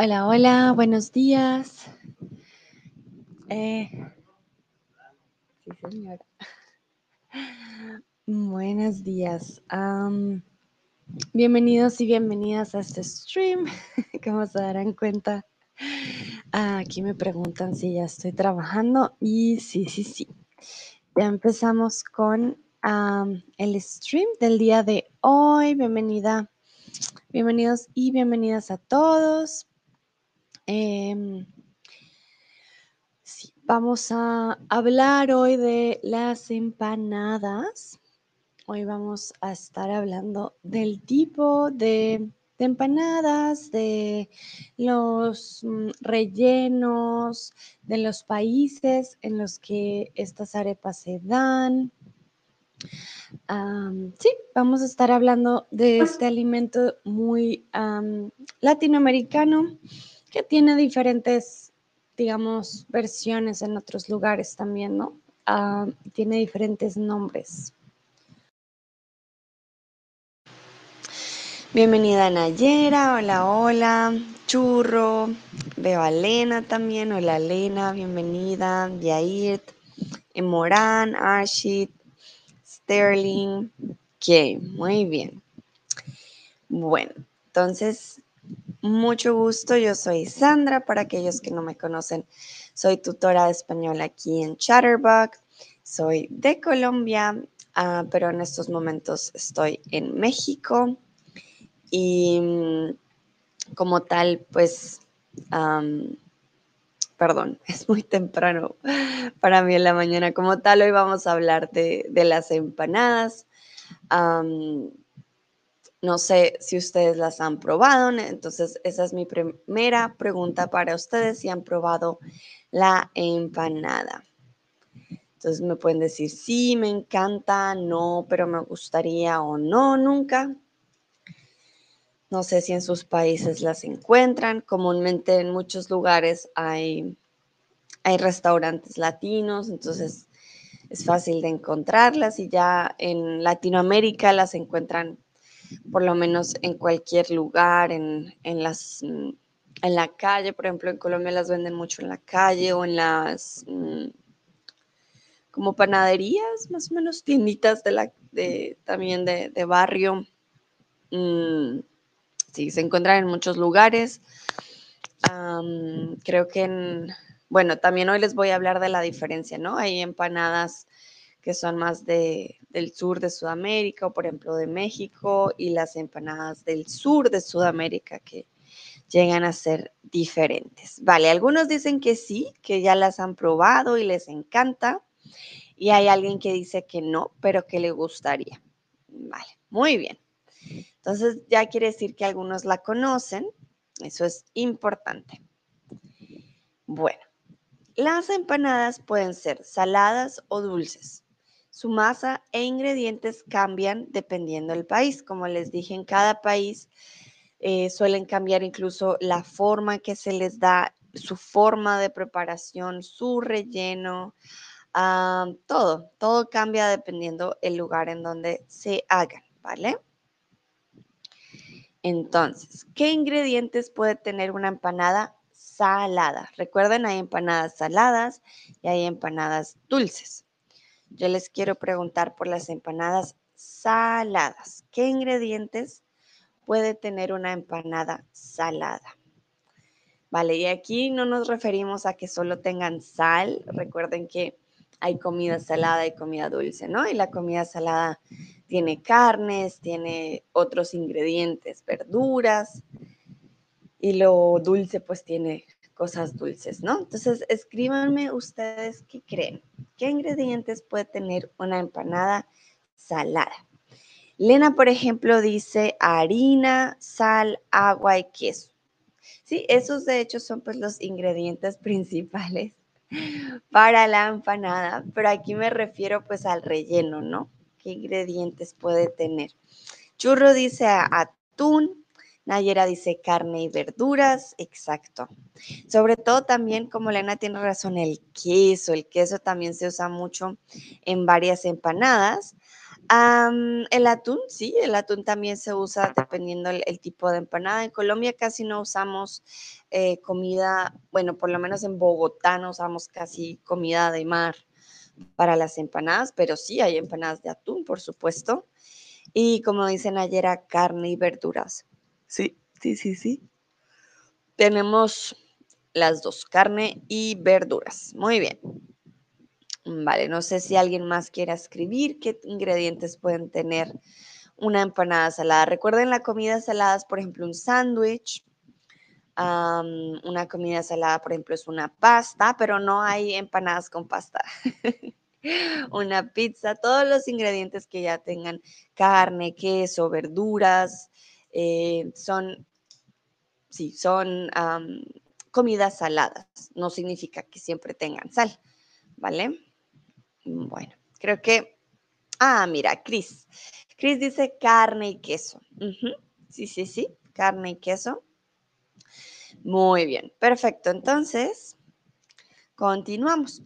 Hola, hola, buenos días. Eh, sí. Buenos días. Bienvenidos y bienvenidas a este stream. Como se darán cuenta, aquí me preguntan si ya estoy trabajando y sí, sí, sí. Ya empezamos con el stream del día de hoy. Bienvenida, bienvenidos y bienvenidas a todos. Em, vamos a hablar hoy de las empanadas. Hoy vamos a estar hablando del tipo de, empanadas, de los mm, rellenos, de los países en los que estas arepas se dan. Sí, vamos a estar hablando de este alimento muy am, latinoamericano que tiene diferentes, digamos, versiones en otros lugares también, ¿no? Ah, tiene diferentes nombres. Bienvenida Nayera, hola, hola, Churro, veo a Lena también, hola Lena, bienvenida, Yair, Morán, Ashit, Sterling, ok, muy bien. Bueno, entonces mucho gusto, yo soy Sandra, para aquellos que no me conocen, soy tutora de español aquí en Chatterbox, soy de Colombia, ah, pero en estos momentos estoy en México y mm, como tal, pues, perdón, es muy temprano para mí en la mañana, como tal, hoy vamos a hablar de, las empanadas. No sé si ustedes las han probado, entonces esa es mi primera pregunta para ustedes, si han probado la empanada. Entonces me pueden decir, sí, me encanta, no, pero me gustaría o no, nunca. No sé si en sus países las encuentran. Comúnmente en muchos lugares hay, hay restaurantes latinos, entonces es fácil de encontrarlas y ya en Latinoamérica las encuentran por lo menos en cualquier lugar, en, en las, mm, en la calle, por ejemplo, en Colombia las venden mucho en la calle o en las mm, como panaderías, más o menos tienditas de la, de, también de, de barrio. Mm, sí, se encuentran en muchos lugares. Creo que en, bueno, también hoy les voy a hablar de la diferencia, ¿no? Hay empanadas que son más de, del sur de Sudamérica o por ejemplo de México y las empanadas del sur de Sudamérica que llegan a ser diferentes. Vale, algunos dicen que sí, que ya las han probado y les encanta y hay alguien que dice que no, pero que le gustaría. Vale, muy bien. Entonces ya quiere decir que algunos la conocen, eso es importante. Bueno, las empanadas pueden ser saladas o dulces. Su masa e ingredientes cambian dependiendo del país. Como les dije, en cada país eh, suelen cambiar incluso la forma que se les da, su forma de preparación, su relleno, ah, todo, todo cambia dependiendo el lugar en donde se hagan, ¿vale? Entonces, ¿qué ingredientes puede tener una empanada salada? Recuerden, hay empanadas saladas y hay empanadas dulces. Yo les quiero preguntar por las empanadas saladas. ¿Qué ingredientes puede tener una empanada salada? Vale, y aquí no nos referimos a que solo tengan sal. Recuerden que hay comida salada y comida dulce, ¿no? Y la comida salada tiene carnes, tiene otros ingredientes, verduras, y lo dulce pues tiene cosas dulces, ¿no? Entonces, escríbanme ustedes qué creen. ¿Qué ingredientes puede tener una empanada salada? Lena, por ejemplo, dice harina, sal, agua y queso. Sí, esos de hecho son pues los ingredientes principales para la empanada, pero aquí me refiero pues al relleno, ¿no? ¿Qué ingredientes puede tener? Churro dice atún, Nayera dice carne y verduras, exacto. Sobre todo también, como Lena tiene razón, el queso. El queso también se usa mucho en varias empanadas. el atún, sí, el atún también se usa dependiendo el, tipo de empanada. En Colombia casi no usamos eh, comida, bueno, por lo menos en Bogotá no usamos casi comida de mar para las empanadas, pero sí hay empanadas de atún, por supuesto. Y como dicen ayer, carne y verduras. Sí, sí, sí, sí. Tenemos las dos, carne y verduras. Muy bien. Vale, no sé si alguien más quiera escribir qué ingredientes pueden tener una empanada salada. Recuerden la comida salada por ejemplo, un sándwich. una comida salada, por ejemplo, es una pasta, pero no hay empanadas con pasta. una pizza, todos los ingredientes que ya tengan carne, queso, verduras, eh, son, sí, son comidas saladas. No significa que siempre tengan sal, ¿vale? Bueno, creo que... Ah, mira, Cris. Cris dice carne y queso. Sí, sí, sí, carne y queso. Muy bien, perfecto. Entonces, continuamos.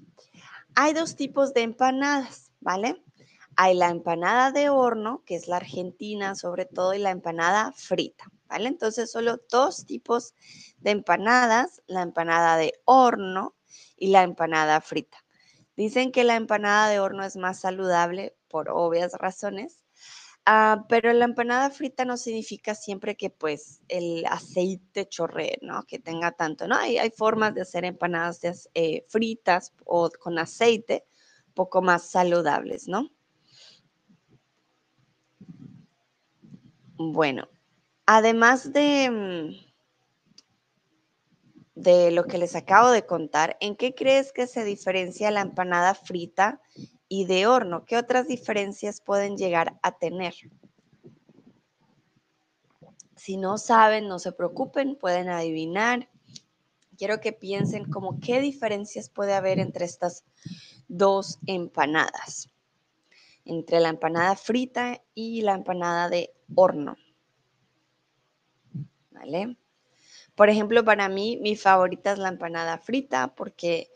Hay dos tipos de empanadas, ¿vale? Hay la empanada de horno, que es la argentina sobre todo, y la empanada frita, ¿vale? Entonces, solo dos tipos de empanadas, la empanada de horno y la empanada frita. Dicen que la empanada de horno es más saludable por obvias razones, ah, pero la empanada frita no significa siempre que pues el aceite chorre, ¿no? Que tenga tanto, ¿no? Hay, hay formas de hacer empanadas eh, fritas o con aceite poco más saludables, ¿no? Bueno, además de mm, de lo que les acabo de contar, ¿en qué crees que se diferencia la empanada frita y de horno? ¿Qué otras diferencias pueden llegar a tener? Si no saben, no se preocupen, pueden adivinar. Quiero que piensen como qué diferencias puede haber entre estas dos empanadas, entre la empanada frita y la empanada de horno. ¿Vale? Por ejemplo, para mí, mi favorita es la empanada frita porque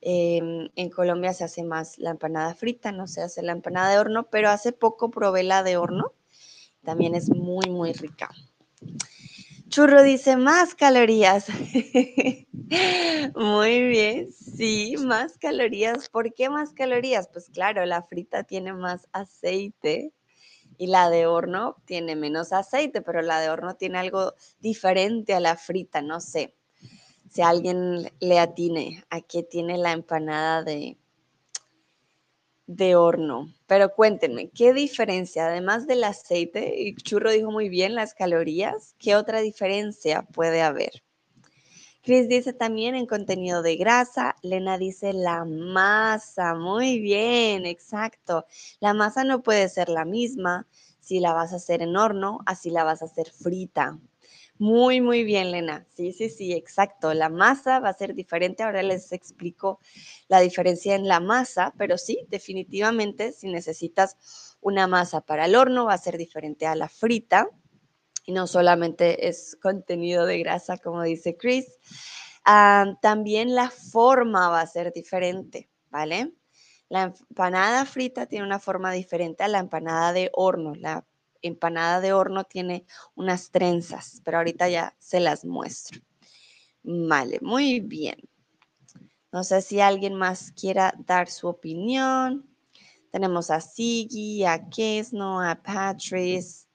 em, en Colombia se hace más la empanada frita, no se hace la empanada de horno, pero hace poco probé la de horno. También es muy, muy rica. Churro dice más calorías. Muy bien, sí, más calorías. ¿Por qué más calorías? Pues claro, la frita tiene más aceite y la de horno tiene menos aceite, pero la de horno tiene algo diferente a la frita, no sé. Si alguien le atine a qué tiene la empanada de, de horno. Pero cuéntenme, ¿qué diferencia, además del aceite, y Churro dijo muy bien las calorías, qué otra diferencia puede haber? Chris dice también en contenido de grasa. Lena dice la masa. Muy bien, exacto. La masa no puede ser la misma si la vas a hacer en horno, así la vas a hacer frita. Muy, muy bien, Lena. Sí, sí, sí, exacto. La masa va a ser diferente. Ahora les explico la diferencia en la masa, pero sí, definitivamente, si necesitas una masa para el horno, va a ser diferente a la frita y no solamente es contenido de grasa, como dice Chris. también la forma va a ser diferente, ¿vale? La empanada frita tiene una forma diferente a la empanada de horno. La empanada de horno tiene unas trenzas, pero ahorita ya se las muestro. Vale, muy bien. No sé si alguien más quiera dar su opinión. Tenemos a Sigi, a Kesno, a Patrice,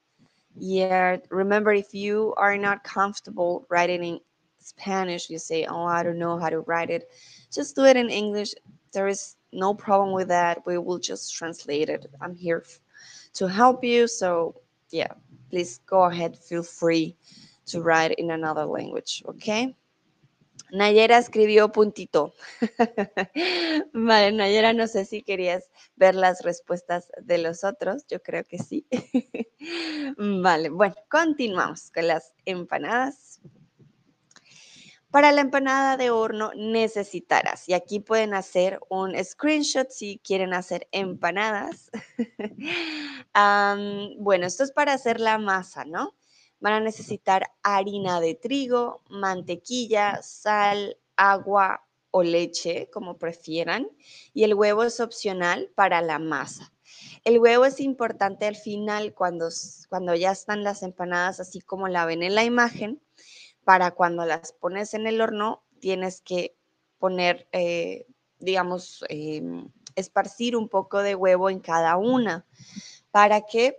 Yeah, remember if you are not comfortable writing in Spanish, you say, Oh, I don't know how to write it. Just do it in English. There is no problem with that. We will just translate it. I'm here to help you. So, yeah, please go ahead. Feel free to write in another language, okay? Nayera escribió puntito. vale, Nayera, no sé si querías ver las respuestas de los otros. Yo creo que sí. vale, bueno, continuamos con las empanadas. Para la empanada de horno necesitarás, y aquí pueden hacer un screenshot si quieren hacer empanadas. bueno, esto es para hacer la masa, ¿no? Van a necesitar harina de trigo, mantequilla, sal, agua, o leche, como prefieran, y el huevo es opcional para la masa. El huevo es importante al final cuando, cuando ya están las empanadas así como la ven en la imagen, para cuando las pones en el horno tienes que poner, eh, digamos, em, esparcir un poco de huevo en cada una para que,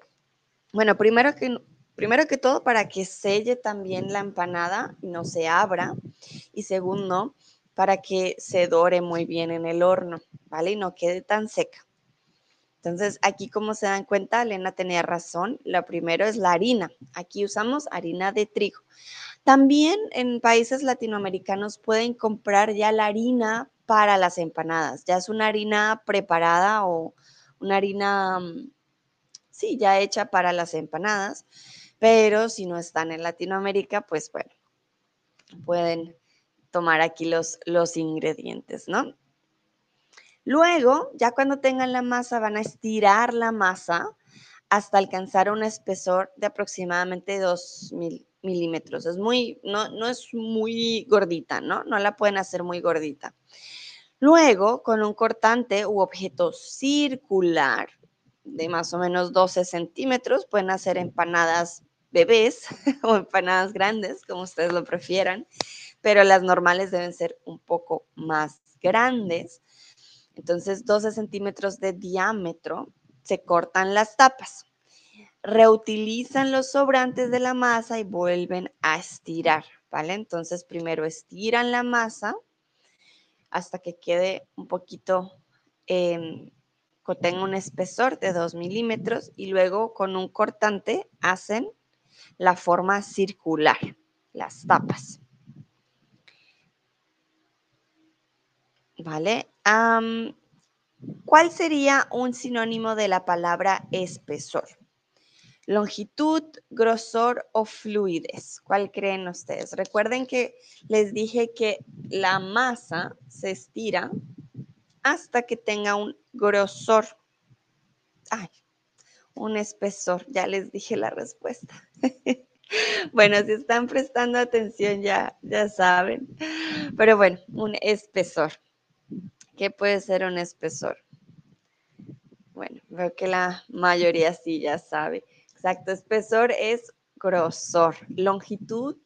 bueno, primero que, primero que todo para que selle también la empanada y no se abra y segundo, para que se dore muy bien en el horno, ¿vale? Y no quede tan seca. Entonces, aquí como se dan cuenta, Elena tenía razón. Lo primero es la harina. Aquí usamos harina de trigo. También en países latinoamericanos pueden comprar ya la harina para las empanadas. Ya es una harina preparada o una harina, mm, sí, ya hecha para las empanadas. Pero si no están en Latinoamérica, pues bueno, pueden tomar aquí los, los ingredientes, ¿no? Luego, ya cuando tengan la masa, van a estirar la masa hasta alcanzar un espesor de aproximadamente 2 milímetros. Es muy, no, no es muy gordita, ¿no? No la pueden hacer muy gordita. Luego, con un cortante u objeto circular de más o menos 12 centímetros, pueden hacer empanadas bebés o empanadas grandes, como ustedes lo prefieran, pero las normales deben ser un poco más grandes entonces, 12 centímetros de diámetro, se cortan las tapas. Reutilizan los sobrantes de la masa y vuelven a estirar, ¿vale? Entonces, primero estiran la masa hasta que quede un poquito, eh, tenga un espesor de 2 milímetros y luego con un cortante hacen la forma circular, las tapas. ¿Vale? ¿Cuál sería un sinónimo de la palabra espesor? Longitud, grosor o fluidez. ¿Cuál creen ustedes? Recuerden que les dije que la masa se estira hasta que tenga un grosor. Ay, un espesor. Ya les dije la respuesta. bueno, si están prestando atención ya, ya saben. Pero bueno, un espesor. ¿Qué puede ser un espesor? Bueno, veo que la mayoría sí ya sabe. Exacto, espesor es grosor. Longitud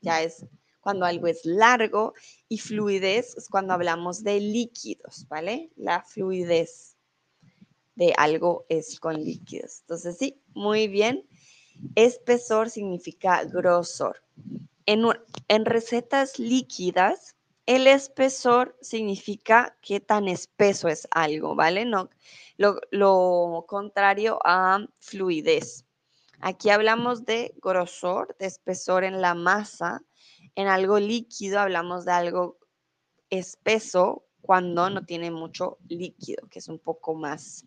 ya es cuando algo es largo y fluidez es cuando hablamos de líquidos, ¿vale? La fluidez de algo es con líquidos. Entonces, sí, muy bien. Espesor significa grosor. En, en recetas líquidas el espesor significa qué tan espeso es algo, ¿vale? No, lo, contrario a fluidez. Aquí hablamos de grosor, de espesor en la masa. En algo líquido hablamos de algo espeso cuando no tiene mucho líquido, que es un poco más,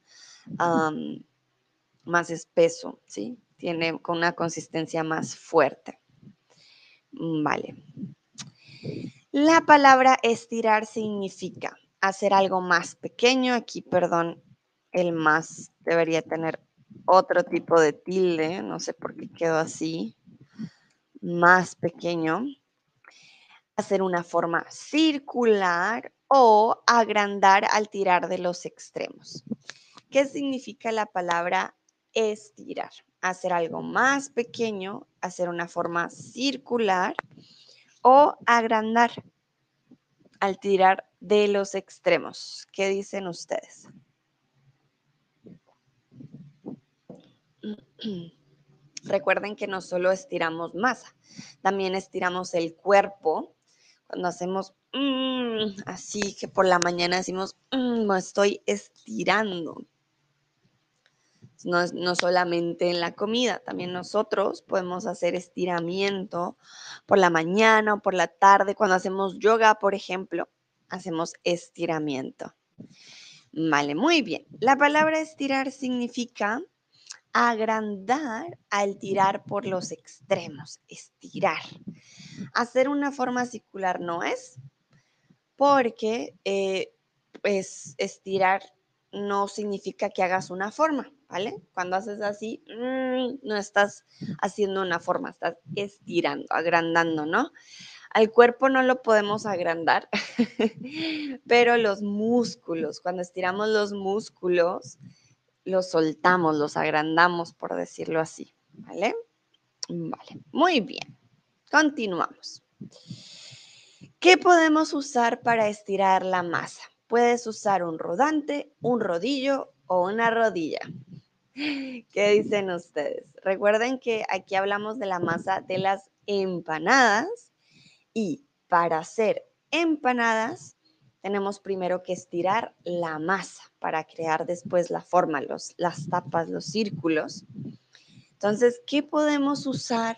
más espeso, ¿sí? Tiene con una consistencia más fuerte. Vale. La palabra estirar significa hacer algo más pequeño. Aquí, perdón, el más debería tener otro tipo de tilde. No sé por qué quedó así. Más pequeño. Hacer una forma circular o agrandar al tirar de los extremos. ¿Qué significa la palabra estirar? Hacer algo más pequeño, hacer una forma circular o agrandar al tirar de los extremos. ¿Qué dicen ustedes? Recuerden que no solo estiramos masa, también estiramos el cuerpo. Cuando hacemos mm, así que por la mañana decimos, mm, me estoy estirando, no, solamente en la comida, también nosotros podemos hacer estiramiento por la mañana o por la tarde. Cuando hacemos yoga, por ejemplo, hacemos estiramiento. Vale, muy bien. La palabra estirar significa agrandar al tirar por los extremos, estirar. Hacer una forma circular no es, porque eh, pues estirar no significa que hagas una forma. ¿vale? Cuando haces así, mm, no estás haciendo una forma, estás estirando, agrandando, ¿no? Al cuerpo no lo podemos agrandar, pero los músculos, cuando estiramos los músculos, los soltamos, los agrandamos, por decirlo así, ¿vale? Vale, muy bien. Continuamos. ¿Qué podemos usar para estirar la masa? Puedes usar un rodante, un rodillo o una rodilla. ¿Qué dicen ustedes? Recuerden que aquí hablamos de la masa de las empanadas y para hacer empanadas tenemos primero que estirar la masa para crear después la forma, los, las tapas, los círculos. Entonces, ¿qué podemos usar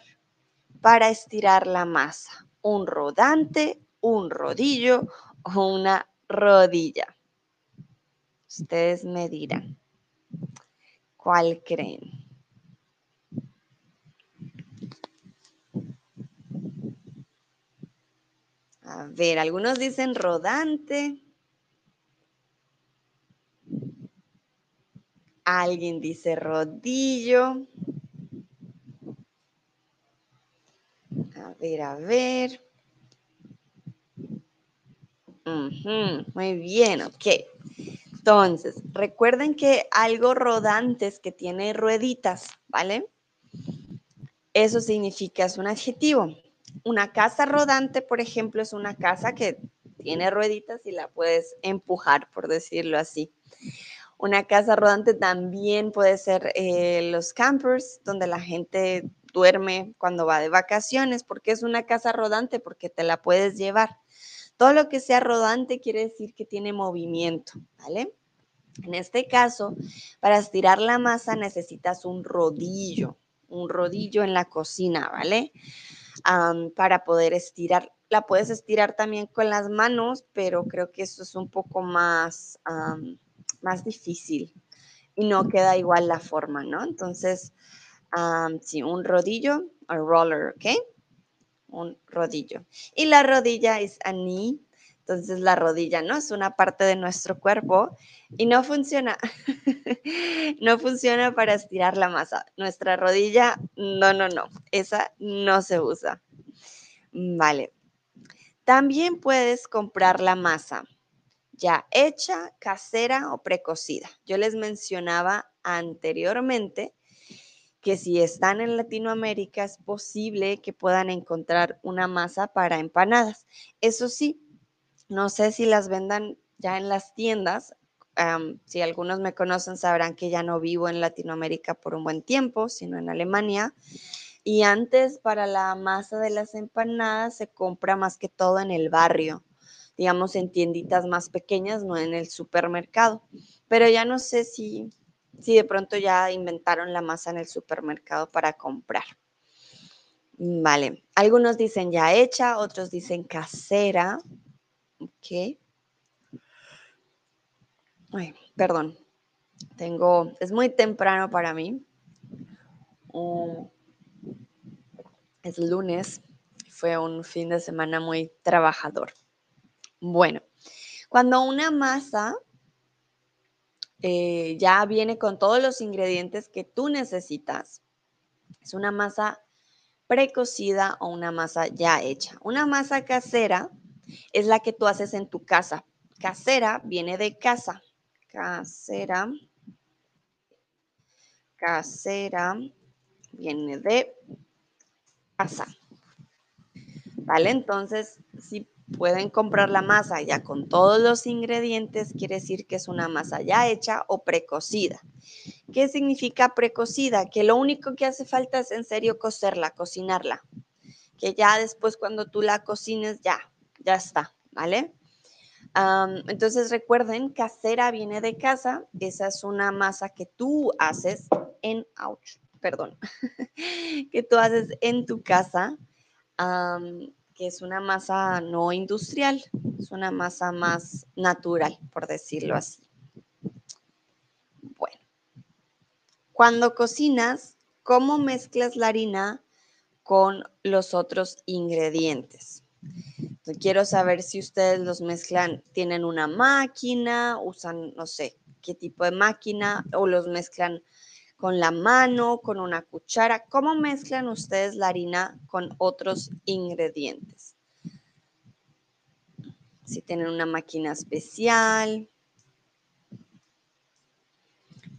para estirar la masa? Un rodante, un rodillo o una rodilla. Ustedes me dirán, ¿cuál creen? A ver, algunos dicen rodante. Alguien dice rodillo. A ver, a ver. muy bien, ok. Entonces, recuerden que algo rodante es que tiene rueditas, ¿vale? Eso significa, es un adjetivo. Una casa rodante, por ejemplo, es una casa que tiene rueditas y la puedes empujar, por decirlo así. Una casa rodante también puede ser eh, los campers, donde la gente duerme cuando va de vacaciones, porque es una casa rodante, porque te la puedes llevar. Todo lo que sea rodante quiere decir que tiene movimiento, ¿vale? En este caso, para estirar la masa necesitas un rodillo, un rodillo en la cocina, ¿vale? Para poder estirar. La puedes estirar también con las manos, pero creo que eso es un poco más, más difícil y no queda igual la forma, ¿no? Entonces, sí, un rodillo, un roller, ¿ok? Un rodillo. Y la rodilla es a knee, entonces la rodilla, ¿no? Es una parte de nuestro cuerpo y no funciona. no funciona para estirar la masa. Nuestra rodilla, no, no, no. Esa no se usa. Vale. También puedes comprar la masa ya hecha, casera o precocida. Yo les mencionaba anteriormente que si están en Latinoamérica es posible que puedan encontrar una masa para empanadas. Eso sí, no sé si las vendan ya en las tiendas. si algunos me conocen sabrán que ya no vivo en Latinoamérica por un buen tiempo, sino en Alemania. Y antes para la masa de las empanadas se compra más que todo en el barrio, digamos en tienditas más pequeñas, no en el supermercado. Pero ya no sé si, si de pronto ya inventaron la masa en el supermercado para comprar. Vale, algunos dicen ya hecha, otros dicen casera. Ok. Ay, perdón. Tengo, es muy temprano para mí. Mm, es lunes. Fue un fin de semana muy trabajador. Bueno, cuando una masa eh, ya viene con todos los ingredientes que tú necesitas, es una masa precocida o una masa ya hecha. Una masa casera es la que tú haces en tu casa. Casera viene de casa. Casera. Casera viene de casa. ¿Vale? Entonces, si pueden comprar la masa ya con todos los ingredientes, quiere decir que es una masa ya hecha o precocida. ¿Qué significa precocida? Que lo único que hace falta es en serio cocerla, cocinarla. Que ya después cuando tú la cocines, ya, ya está, ¿vale? entonces recuerden, casera viene de casa, esa es una masa que tú haces en, ouch, perdón, que tú haces en tu casa, que es una masa no industrial, es una masa más natural, por decirlo así. Bueno, cuando cocinas, ¿cómo mezclas la harina con los otros ingredientes? Quiero saber si ustedes los mezclan, tienen una máquina, usan, no sé, qué tipo de máquina, o los mezclan con la mano, con una cuchara. ¿Cómo mezclan ustedes la harina con otros ingredientes? si tienen una máquina especial.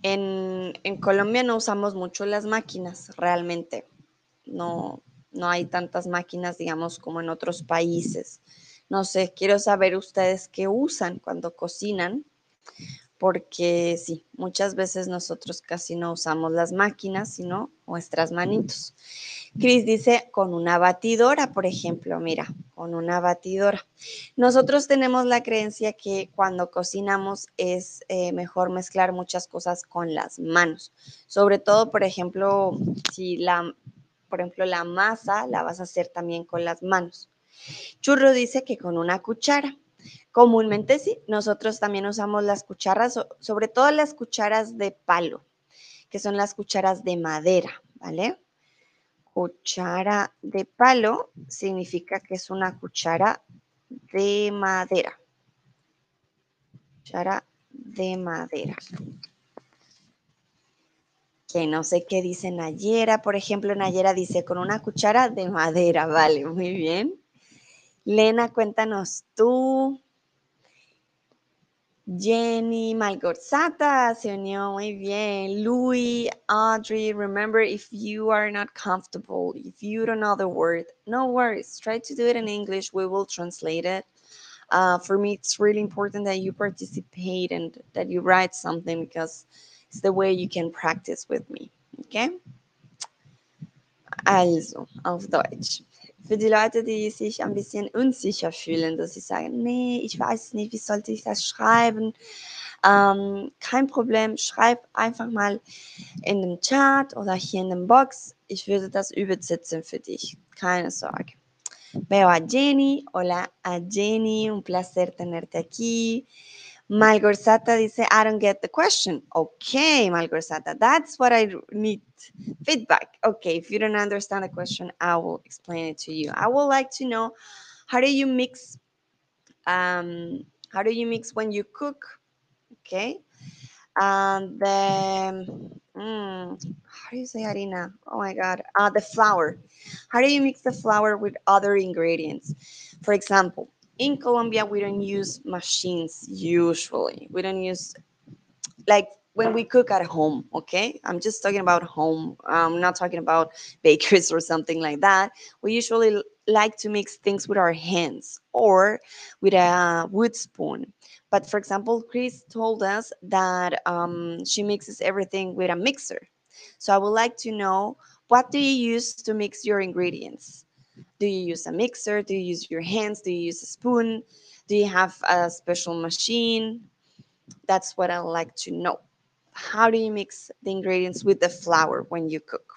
En, en Colombia no usamos mucho las máquinas, realmente. No, no hay tantas máquinas, digamos, como en otros países. No sé, quiero saber ustedes qué usan cuando cocinan, porque sí, muchas veces nosotros casi no usamos las máquinas, sino nuestras manitos. Chris dice con una batidora, por ejemplo, mira, con una batidora. Nosotros tenemos la creencia que cuando cocinamos es eh, mejor mezclar muchas cosas con las manos. Sobre todo, por ejemplo, si la, por ejemplo, la masa la vas a hacer también con las manos. Churro dice que con una cuchara. Comúnmente sí, nosotros también usamos las cucharas, sobre todo las cucharas de palo, que son las cucharas de madera, ¿vale? Cuchara de palo significa que es una cuchara de madera. Cuchara de madera. Que no sé qué dice Nayera. Por ejemplo, Nayera dice con una cuchara de madera. Vale, muy bien. Lena, cuéntanos tú. Jenny Malgorzata se unió muy bien. Louis, Audrey, remember if you are not comfortable, if you don't know the word, no worries. Try to do it in English. We will translate it. Uh, for me, it's really important that you participate and that you write something because it's the way you can practice with me. Okay? Also, auf Deutsch. Für die Leute, die sich ein bisschen unsicher fühlen, dass sie sagen, nee, ich weiß nicht, wie sollte ich das schreiben? Ähm, kein Problem, schreib einfach mal in dem Chat oder hier in dem Box. Ich würde das übersetzen für dich. Keine Sorge. Veo a Jenny. Hola a Jenny, un placer tenerte aquí. Malgorzata dice, I don't get the question. Okay, Malgorzata, that's what I need feedback. Okay, if you don't understand the question, I will explain it to you. I would like to know how do you mix, um, how do you mix when you cook? Okay, and then, mm, how do you say harina? Oh my God, uh, the flour. How do you mix the flour with other ingredients? For example, in Colombia, we don't use machines usually. We don't use like when we cook at home, okay? I'm just talking about home. I'm not talking about bakeries or something like that. We usually like to mix things with our hands or with a wood spoon. But for example, Chris told us that um, she mixes everything with a mixer. So I would like to know what do you use to mix your ingredients? Do you use a mixer? Do you use your hands? Do you use a spoon? Do you have a special machine? That's what I like to know. How do you mix the ingredients with the flour when you cook?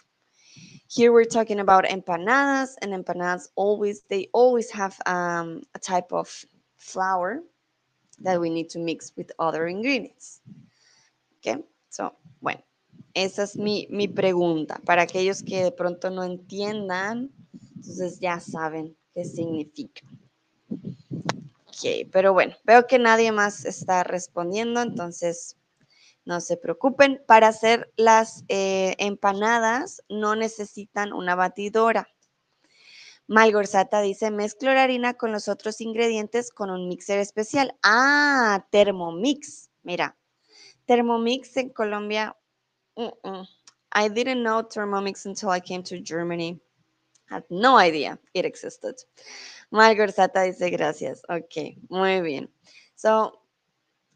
Here we're talking about empanadas, and empanadas always they always have um, a type of flour that we need to mix with other ingredients. Okay, so bueno, esa es mi, mi pregunta para aquellos que de pronto no entiendan Entonces ya saben qué significa. Ok, pero bueno, veo que nadie más está respondiendo, entonces no se preocupen. Para hacer las eh, empanadas no necesitan una batidora. Malgorzata dice, mezclo la harina con los otros ingredientes con un mixer especial. Ah, Thermomix. Mira, Thermomix en Colombia. I didn't know Thermomix until I came to Germany. Had no idea it existed. Margaret dice gracias. Okay, muy bien. So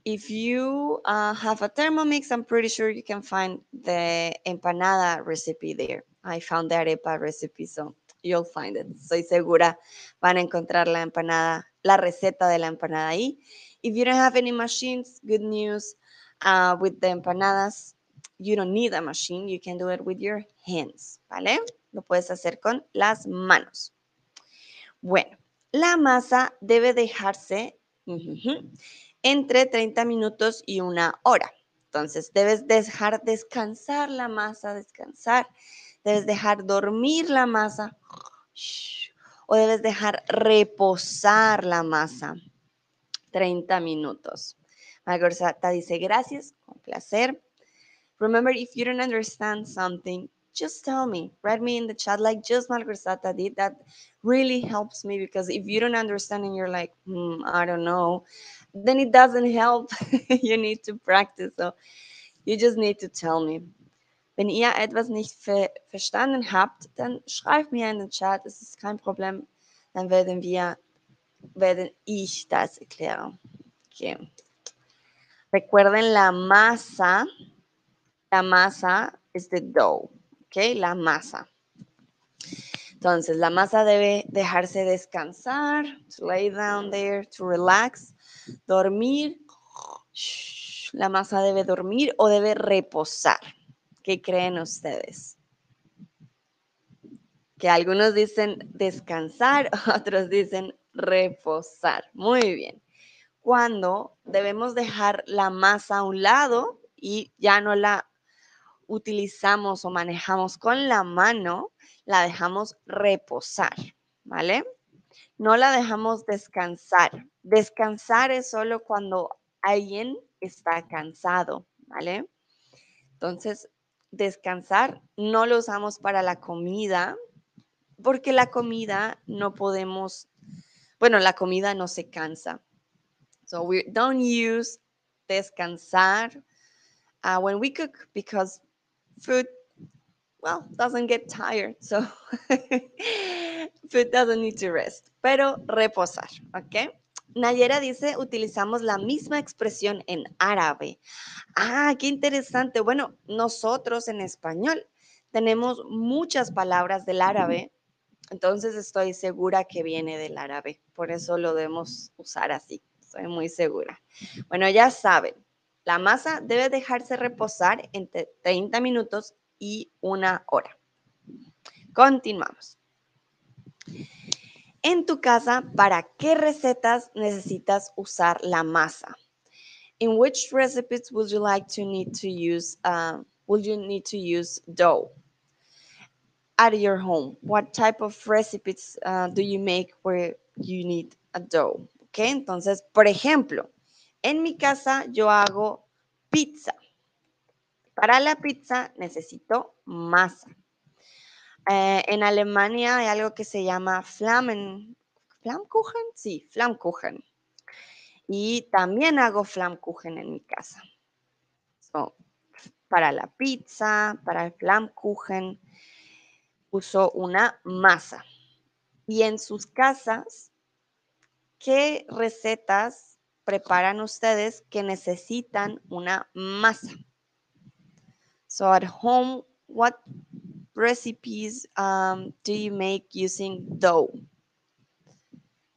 if you uh, have a Thermomix, I'm pretty sure you can find the empanada recipe there. I found the arepa recipe, so you'll find it. Soy segura van a encontrar la empanada, la receta de la empanada ahí. If you don't have any machines, good news. Uh, with the empanadas, you don't need a machine. You can do it with your hands, ¿vale? Lo puedes hacer con las manos. Bueno, la masa debe dejarse entre 30 minutos y una hora. Entonces, debes dejar descansar la masa, descansar. Debes dejar dormir la masa o debes dejar reposar la masa 30 minutos. Margorzata dice gracias, con placer. Remember, if you don't understand something, just tell me. Write me in the chat like just Malgorzata did. That really helps me because if you don't understand and you're like, hmm, I don't know, then it doesn't help. you need to practice. So you just need to tell me. Wenn ihr etwas nicht ver verstanden habt, dann schreibt mir in den Chat. Es ist kein Problem. Dann werden wir, werden ich das erklären. Okay. Recuerden la masa. La masa es the dough. La masa. Entonces, la masa debe dejarse descansar, to lay down there, to relax, dormir. La masa debe dormir o debe reposar. ¿Qué creen ustedes? Que algunos dicen descansar, otros dicen reposar. Muy bien. Cuando debemos dejar la masa a un lado y ya no la utilizamos o manejamos con la mano, la dejamos reposar, ¿vale? No la dejamos descansar. Descansar es solo cuando alguien está cansado, ¿vale? Entonces, descansar no lo usamos para la comida, porque la comida no podemos, bueno, la comida no se cansa. So we don't use descansar uh, when we cook because food, well, doesn't get tired, so food doesn't need to rest, pero reposar, ¿ok? Nayera dice, utilizamos la misma expresión en árabe. Ah, qué interesante. Bueno, nosotros en español tenemos muchas palabras del árabe, entonces estoy segura que viene del árabe, por eso lo debemos usar así, estoy muy segura. Bueno, ya saben, la masa debe dejarse reposar entre 30 minutos y una hora. Continuamos. En tu casa, ¿para qué recetas necesitas usar la masa? In which recipes would you like to need to use uh, would you need to use dough at your home? What type of recipes uh, do you make where you need a dough? Okay, entonces, por ejemplo, en mi casa yo hago pizza. Para la pizza necesito masa. Eh, en Alemania hay algo que se llama Flammen, Flammkuchen, sí, Flammkuchen. Y también hago Flammkuchen en mi casa. para la pizza, para el Flammkuchen, uso una masa. Y en sus casas, ¿qué recetas preparan ustedes que necesitan una masa. So at home, what recipes um, do you make using dough?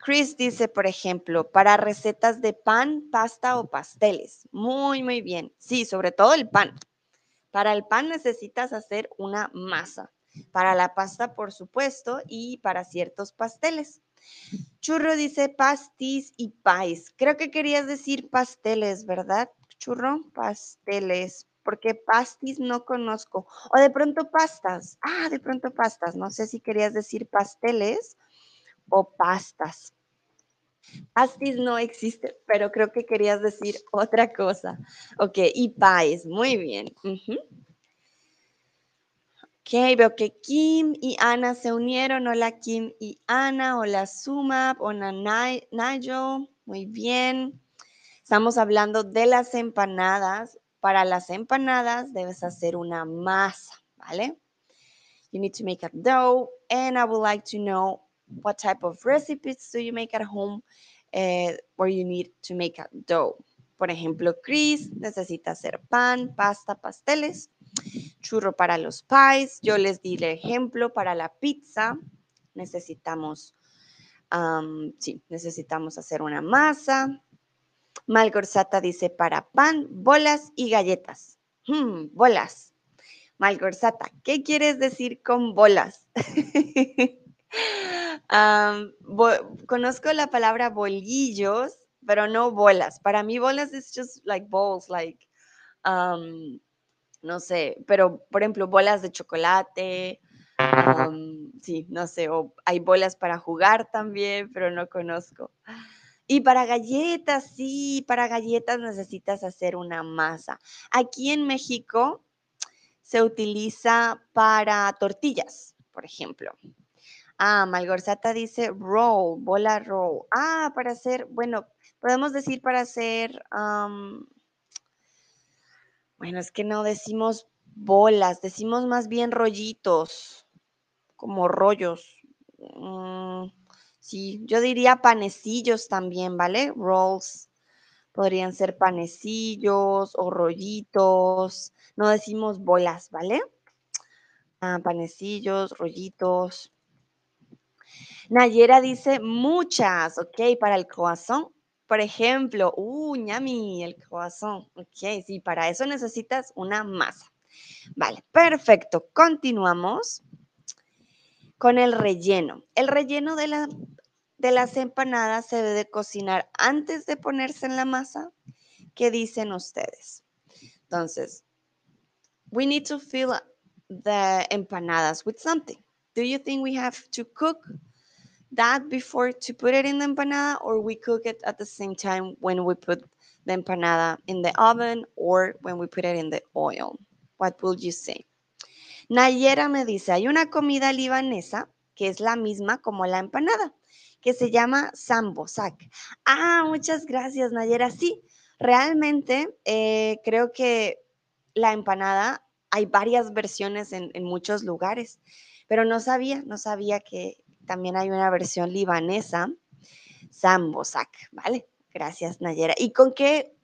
Chris dice, por ejemplo, para recetas de pan, pasta o pasteles. Muy, muy bien. Sí, sobre todo el pan. Para el pan necesitas hacer una masa. Para la pasta, por supuesto, y para ciertos pasteles. Churro dice pastis y pais. Creo que querías decir pasteles, ¿verdad? Churro, pasteles. Porque pastis no conozco. O de pronto pastas. Ah, de pronto pastas. No sé si querías decir pasteles o pastas. Pastis no existe, pero creo que querías decir otra cosa. Ok, y pais. Muy bien. Ok, veo que Kim y Ana se unieron. Hola Kim y Ana. Hola Sumap. Hola Nigel. Muy bien. Estamos hablando de las empanadas. Para las empanadas debes hacer una masa, ¿vale? You need to make a dough and I would like to know what type of recipes do you make at home uh, where you need to make a dough. Por ejemplo, Chris necesita hacer pan, pasta, pasteles churro para los pies. Yo les di el ejemplo para la pizza. Necesitamos, sí, necesitamos hacer una masa. Malgorzata dice para pan, bolas y galletas. Hmm, bolas. Malgorzata, ¿qué quieres decir con bolas? conozco la palabra bolillos, pero no bolas. Para mí bolas es just like balls, like no sé, pero por ejemplo, bolas de chocolate, sí, no sé, o hay bolas para jugar también, pero no conozco. Y para galletas, sí, para galletas necesitas hacer una masa. Aquí en México se utiliza para tortillas, por ejemplo. Ah, Malgorzata dice roll, bola roll. Ah, para hacer, bueno, podemos decir para hacer, bueno, es que no decimos bolas, decimos más bien rollitos, como rollos. Mm, sí, yo diría panecillos también, ¿vale? Rolls. Podrían ser panecillos o rollitos. No decimos bolas, ¿vale? Ah, panecillos, rollitos. Nayera dice muchas, ok, para el croissant. Por ejemplo, uh, ñami, el croissant. Ok, sí, para eso necesitas una masa. Vale, perfecto. Continuamos con el relleno. El relleno de, de las empanadas se debe cocinar antes de ponerse en la masa. ¿Qué dicen ustedes? Entonces, we need to fill the empanadas with something. Do you think we have to cook that before to put it in the empanada or we cook it at the same time when we put the empanada in the oven or when we put it in the oil? What will you say? Nayera me dice, hay una comida libanesa que es la misma como la empanada, que se llama sambosak. Ah, muchas gracias, Nayera. Sí, realmente eh, creo que la empanada hay varias versiones en muchos lugares, pero no sabía, no sabía que también hay una versión libanesa, sambosak, ¿vale? Gracias, Nayera. ¿Y con qué,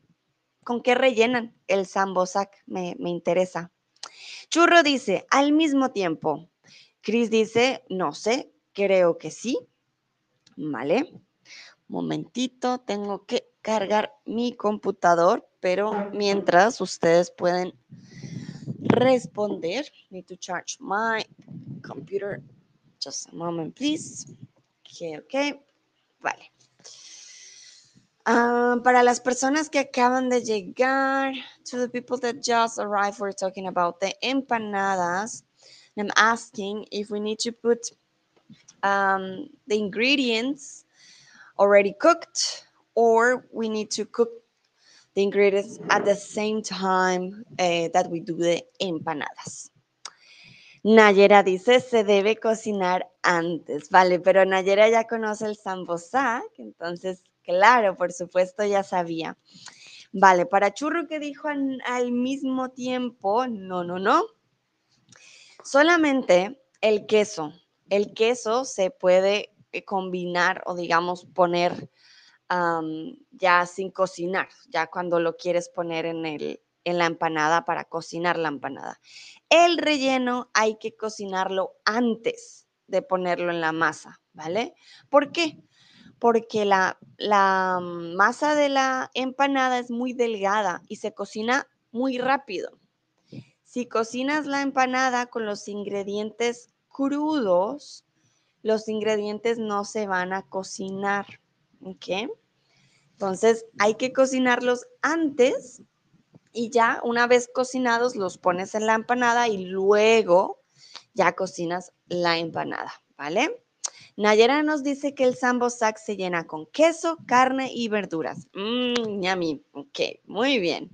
con qué rellenan el sambosak? Me, me interesa. Churro dice, al mismo tiempo. Chris dice, no sé, creo que sí. ¿Vale? Momentito, tengo que cargar mi computador, pero mientras ustedes pueden responder. Need to charge my computer. Just a moment, please. Ok, ok. Vale. Ah, para las personas que acaban de llegar, to the people that just arrived, we're talking about the empanadas. I'm asking if we need to put um, the ingredients already cooked or we need to cook the ingredients at the same time uh, that we do the empanadas. Nayera dice, se debe cocinar antes, vale, pero Nayera ya conoce el sambosak, entonces, claro, por supuesto, ya sabía. Vale, para churro que dijo al, al mismo tiempo, no, no, no. Solamente el queso. El queso se puede eh, combinar o digamos poner ya sin cocinar, ya cuando lo quieres poner en, el, en la empanada para cocinar la empanada. El relleno hay que cocinarlo antes de ponerlo en la masa, ¿vale? ¿Por qué? Porque la, la masa de la empanada es muy delgada y se cocina muy rápido. Si cocinas la empanada con los ingredientes crudos, los ingredientes no se van a cocinar. ¿Ok? Entonces hay que cocinarlos antes y ya una vez cocinados los pones en la empanada y luego ya cocinas la empanada, ¿vale? Nayera nos dice que el sambo sac se llena con queso, carne y verduras. Mmm, yummy. Ok, muy bien.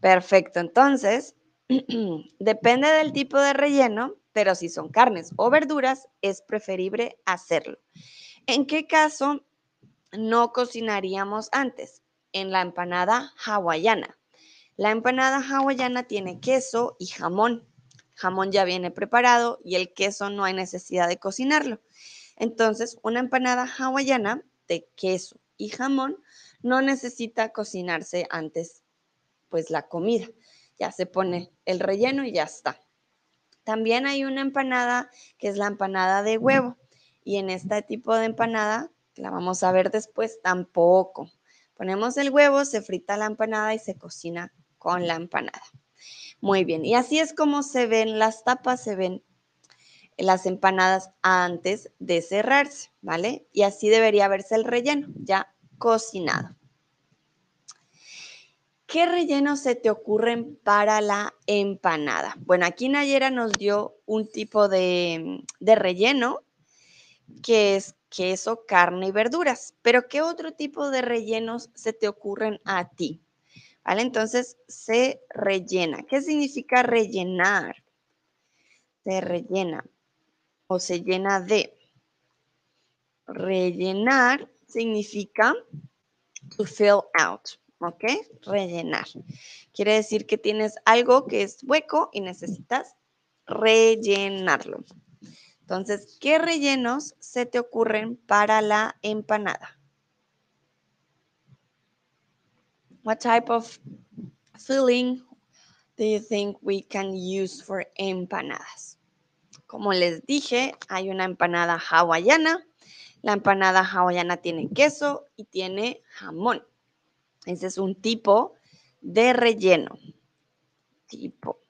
Perfecto, entonces, depende del tipo de relleno, pero si son carnes o verduras, es preferible hacerlo. ¿En qué caso no cocinaríamos antes en la empanada hawaiana. La empanada hawaiana tiene queso y jamón. Jamón ya viene preparado y el queso no hay necesidad de cocinarlo. Entonces, una empanada hawaiana de queso y jamón no necesita cocinarse antes, pues la comida. Ya se pone el relleno y ya está. También hay una empanada que es la empanada de huevo. Y en este tipo de empanada la vamos a ver después, tampoco. Ponemos el huevo, se frita la empanada y se cocina con la empanada. Muy bien, y así es como se ven las tapas, se ven las empanadas antes de cerrarse, ¿vale? Y así debería verse el relleno, ya cocinado. ¿Qué relleno se te ocurren para la empanada? Bueno, aquí Nayera nos dio un tipo de, de relleno que es queso, carne y verduras. Pero ¿qué otro tipo de rellenos se te ocurren a ti? ¿Vale? Entonces se rellena. ¿Qué significa rellenar? Se rellena o se llena de. Rellenar significa to fill out, ¿ok? Rellenar. Quiere decir que tienes algo que es hueco y necesitas rellenarlo. Entonces, ¿qué rellenos se te ocurren para la empanada? What type of filling do you think we can use for empanadas? Como les dije, hay una empanada hawaiana. La empanada hawaiana tiene queso y tiene jamón. Ese es un tipo de relleno. Tipo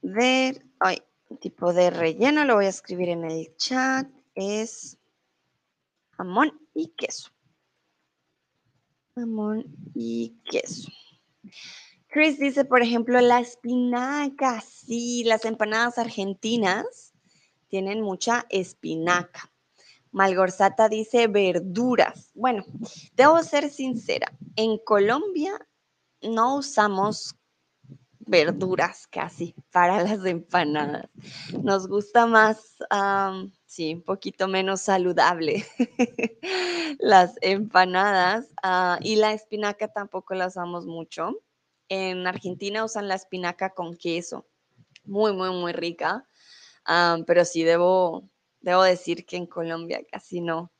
de, ay, tipo de relleno, lo voy a escribir en el chat, es jamón y queso. Jamón y queso. Chris dice, por ejemplo, la espinaca. Sí, las empanadas argentinas tienen mucha espinaca. Malgorzata dice verduras. Bueno, debo ser sincera. En Colombia no usamos verduras casi para las empanadas. Nos gusta más, sí, un poquito menos saludable las empanadas ah, y la espinaca tampoco la usamos mucho. En Argentina usan la espinaca con queso, muy, muy, muy rica, pero sí debo, debo decir que en Colombia casi no,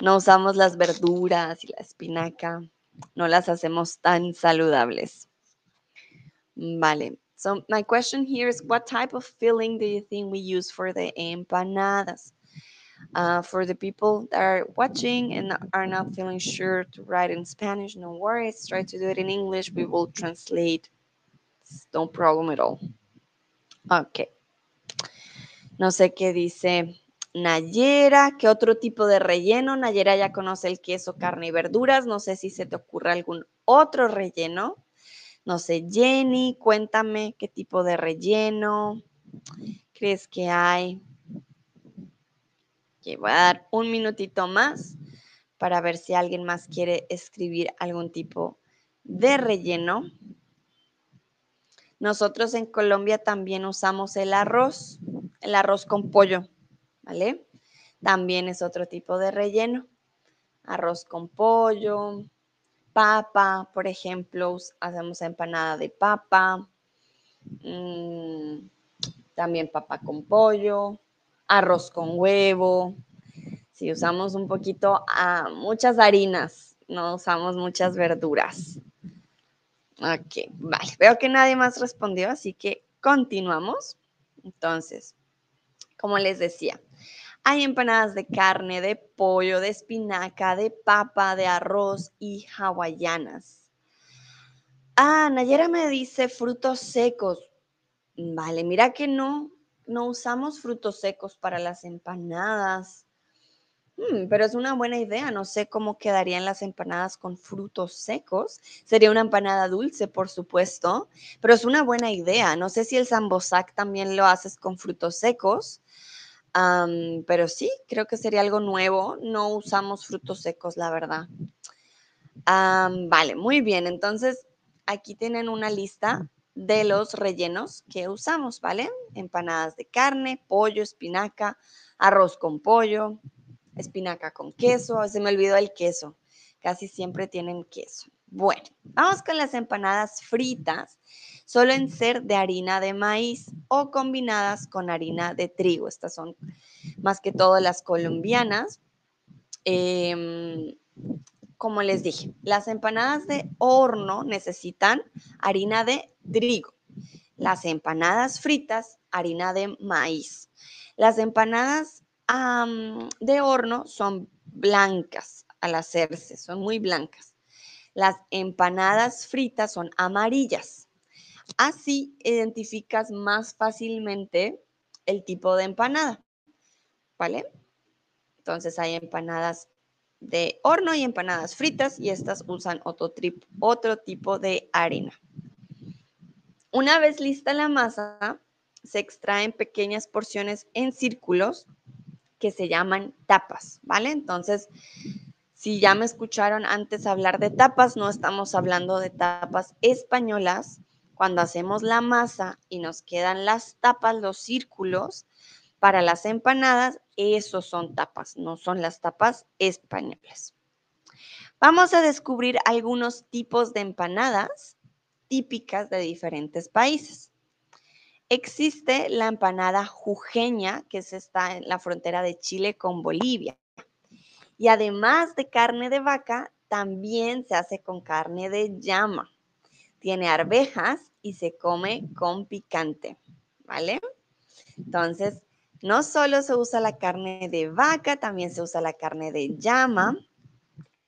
no usamos las verduras y la espinaca, no las hacemos tan saludables. Vale. So my question here is what type of filling do you think we use for the empanadas? Uh, for the people that are watching and are not feeling sure to write in Spanish, no worries. Try to do it in English. We will translate. It's no problem at all. Ok. No sé qué dice Nayera. ¿Qué otro tipo de relleno? Nayera ya conoce el queso, carne y verduras. No sé si se te ocurre algún otro relleno. No sé, Jenny, cuéntame qué tipo de relleno crees que hay. voy a dar un minutito más para ver si alguien más quiere escribir algún tipo de relleno. Nosotros en Colombia también usamos el arroz, el arroz con pollo, ¿vale? También es otro tipo de relleno. Arroz con pollo, papa, por ejemplo, hacemos empanada de papa, mm, también papa con pollo, arroz con huevo. Si usamos un poquito, a muchas harinas, no usamos muchas verduras. Ok, vale. Veo que nadie más respondió, así que continuamos. Entonces, como les decía, hay empanadas de carne, de pollo, de espinaca, de papa, de arroz y hawaianas. Ah, Nayera me dice frutos secos. Vale, mira que no, no usamos frutos secos para las empanadas. Mm, pero es una buena idea. No sé cómo quedarían las empanadas con frutos secos. Sería una empanada dulce, por supuesto, pero es una buena idea. No sé si el sambosac también lo haces con frutos secos pero sí, creo que sería algo nuevo. No usamos frutos secos, la verdad. vale, muy bien. Entonces, aquí tienen una lista de los rellenos que usamos, ¿vale? Empanadas de carne, pollo, espinaca, arroz con pollo, espinaca con queso. Se me olvidó el queso. Casi siempre tienen queso. Bueno, vamos con las empanadas fritas suelen ser de harina de maíz o combinadas con harina de trigo. Estas son más que todo las colombianas. Em, como les dije, las empanadas de horno necesitan harina de trigo. Las empanadas fritas, harina de maíz. Las empanadas de horno son blancas al hacerse, son muy blancas. Las empanadas fritas son amarillas. Así identificas más fácilmente el tipo de empanada, ¿vale? Entonces hay empanadas de horno y empanadas fritas y estas usan otro, otro tipo de harina. Una vez lista la masa, se extraen pequeñas porciones en círculos que se llaman tapas, ¿vale? Entonces, Si ya me escucharon antes hablar de tapas, no estamos hablando de tapas españolas. Cuando hacemos la masa y nos quedan las tapas, los círculos, para las empanadas, esos son tapas, no son las tapas españolas. Vamos a descubrir algunos tipos de empanadas típicas de diferentes países. Existe la empanada jujeña, que es está en la frontera de Chile con Bolivia. Y además de carne de vaca, también se hace con carne de llama. Tiene arvejas y se come con picante, ¿vale? Entonces, no solo se usa la carne de vaca, también se usa la carne de llama,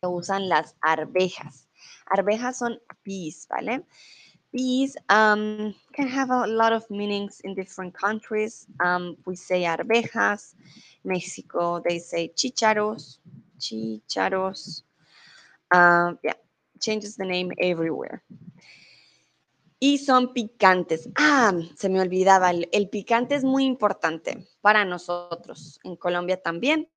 se usan las arvejas. Arvejas son peas, ¿vale? Peas um, can have a lot of meanings in different countries. Um, we say arvejas. Mexico, they say chicharos, chicharos. Uh, yeah, changes the name everywhere. Y son picantes. Ah, se me olvidaba, el, picante es muy importante para nosotros. En Colombia también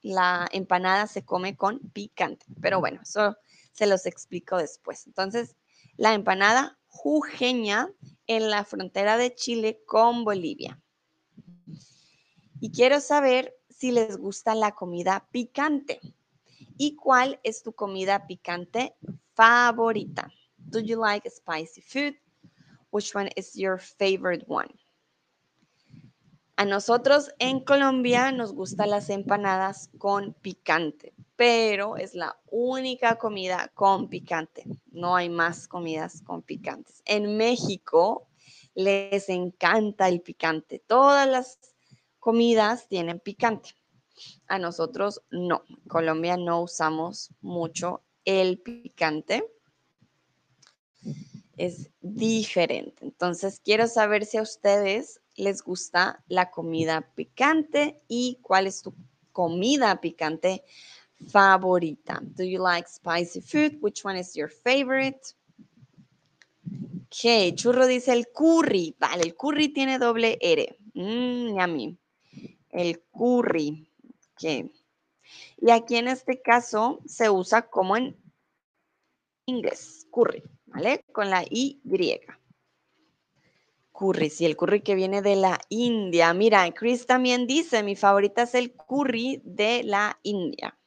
la empanada se come con picante. Pero bueno, eso se los explico después. Entonces, la empanada jujeña en la frontera de Chile con Bolivia. Y quiero saber si les gusta la comida picante. ¿Y cuál es tu comida picante favorita? Do you like spicy food? Which one is your favorite one? A nosotros en Colombia nos gustan las empanadas con picante, pero es la única comida con picante. No hay más comidas con picantes. En México les encanta el picante. Todas las comidas tienen picante. A nosotros no. En Colombia no usamos mucho el picante. Es diferente. Entonces, quiero saber si a ustedes les gusta la comida picante y cuál es tu comida picante favorita. Do you like spicy food? Which one is your favorite? Ok, Churro dice el curry. Vale, el curry tiene doble R. Mmm, yummy el curry. Y aquí en este caso se usa como en inglés, curry, ¿vale? Con la Y. Curry, sí, el curry que viene de la India. Mira, Chris también dice, mi favorita es el curry de la India.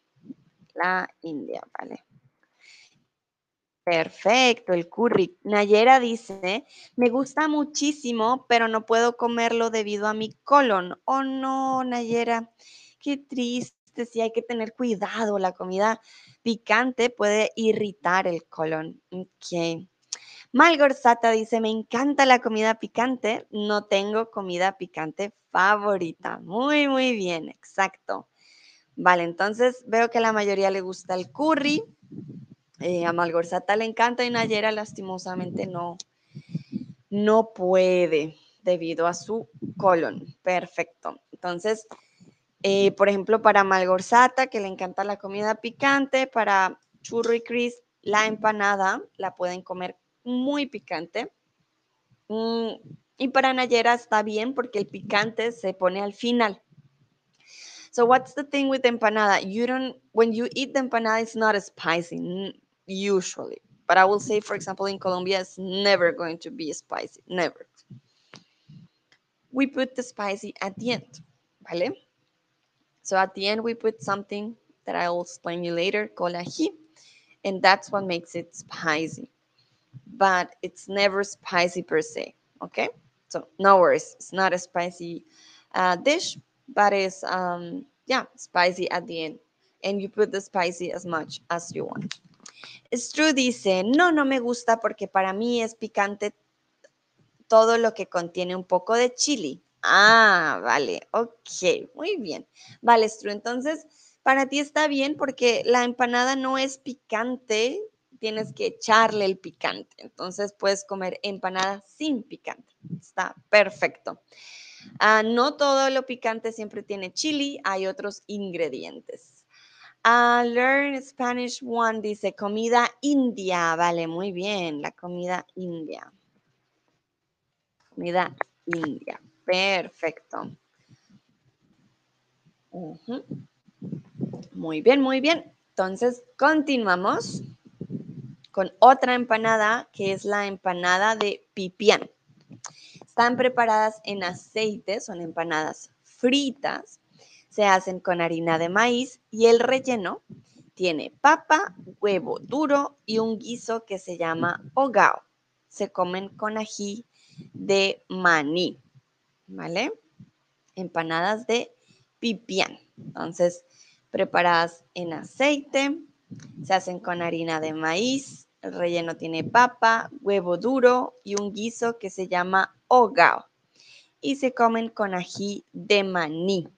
La India, ¿vale? Perfecto, el curry. Nayera dice, me gusta muchísimo, pero no puedo comerlo debido a mi colon. Oh no, Nayera, qué triste, sí hay que tener cuidado. La comida picante puede irritar el colon. Ok. Malgorzata dice, me encanta la comida picante, no tengo comida picante favorita. Muy, muy bien, exacto. Vale, entonces veo que a la mayoría le gusta el curry. Eh, a Malgorzata le encanta y Nayera lastimosamente no, no puede debido a su colon. Perfecto. Entonces, eh, por ejemplo, para Malgorzata, que le encanta la comida picante, para Churro y la empanada la pueden comer muy picante. Mm, y para Nayera está bien porque el picante se pone al final. So what's the thing with empanada? You don't, when you eat the empanada, it's not spicy usually. But I will say, for example, in Colombia, it's never going to be spicy, never. We put the spicy at the end, ¿vale? So at the end, we put something that I will explain you later called ají, and that's what makes it spicy. But it's never spicy per se, okay? So no worries, it's not a spicy uh, dish, but it's, um, yeah, spicy at the end. And you put the spicy as much as you want. Stru dice, no, no me gusta porque para mí es picante todo lo que contiene un poco de chili. Ah, vale, ok, muy bien. Vale, Stru, entonces para ti está bien porque la empanada no es picante, tienes que echarle el picante. Entonces puedes comer empanada sin picante. Está perfecto. Ah, no todo lo picante siempre tiene chili, hay otros ingredientes. Uh, learn Spanish one dice comida india. Vale, muy bien. La comida india. Comida india. Perfecto. Muy bien, muy bien. Entonces, continuamos con otra empanada que es la empanada de pipián. Están preparadas en aceite, son empanadas fritas, se hacen con harina de maíz y el relleno tiene papa, huevo duro y un guiso que se llama hogao. Se comen con ají de maní, ¿vale? Empanadas de pipián. Entonces, preparadas en aceite, se hacen con harina de maíz, el relleno tiene papa, huevo duro y un guiso que se llama hogao. Y se comen con ají de maní.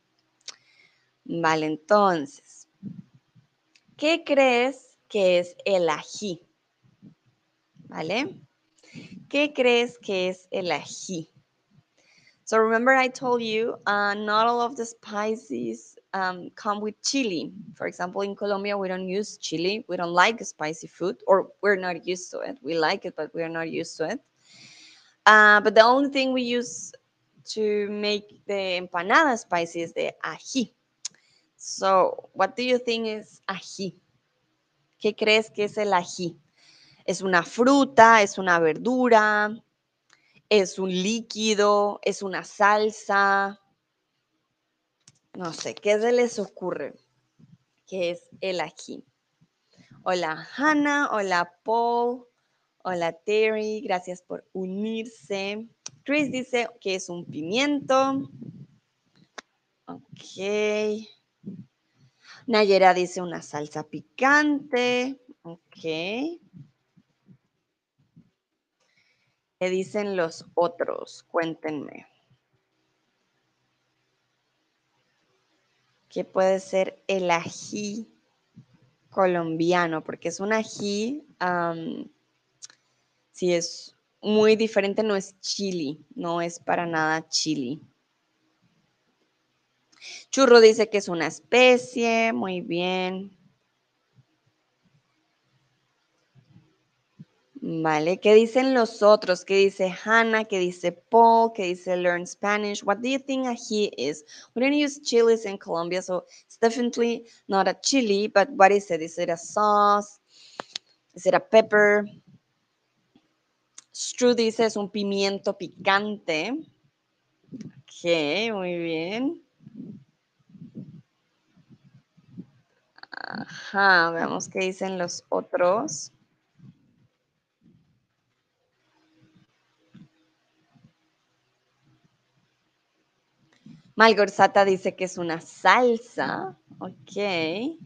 Vale, entonces, ¿qué crees que es el ají? ¿Vale? ¿Qué crees que es el ají? So remember I told you uh, not all of the spices um, come with chili. For example, in Colombia, we don't use chili. We don't like spicy food, or we're not used to it. We like it, but we're not used to it. Uh, but the only thing we use to make the empanada spicy is the ají. So, what do you think is ají? ¿Qué crees que es el ají? ¿Es una fruta? ¿Es una verdura? ¿Es un líquido? ¿Es una salsa? No sé, ¿qué se les ocurre? ¿Qué es el ají? Hola Hannah, hola Paul, hola Terry, gracias por unirse. Chris dice que es un pimiento. Ok. Nayera dice una salsa picante. Ok. ¿Qué dicen los otros? Cuéntenme. ¿Qué puede ser el ají colombiano? Porque es un ají, si es muy diferente, no es chili, no es para nada chili. Churro dice que es una especie, muy bien. Vale, ¿qué dicen los otros? ¿Qué dice Hannah? ¿Qué dice Paul? ¿Qué dice Learn Spanish? What do you think ají is? We don't use chilies in Colombia, so it's definitely not a chili, but what is it? Is it a sauce? Is it a pepper? Stru dice es un pimiento picante. Ok, muy bien. Ajá, veamos qué dicen los otros. Malgorzata dice que es una salsa. Ok.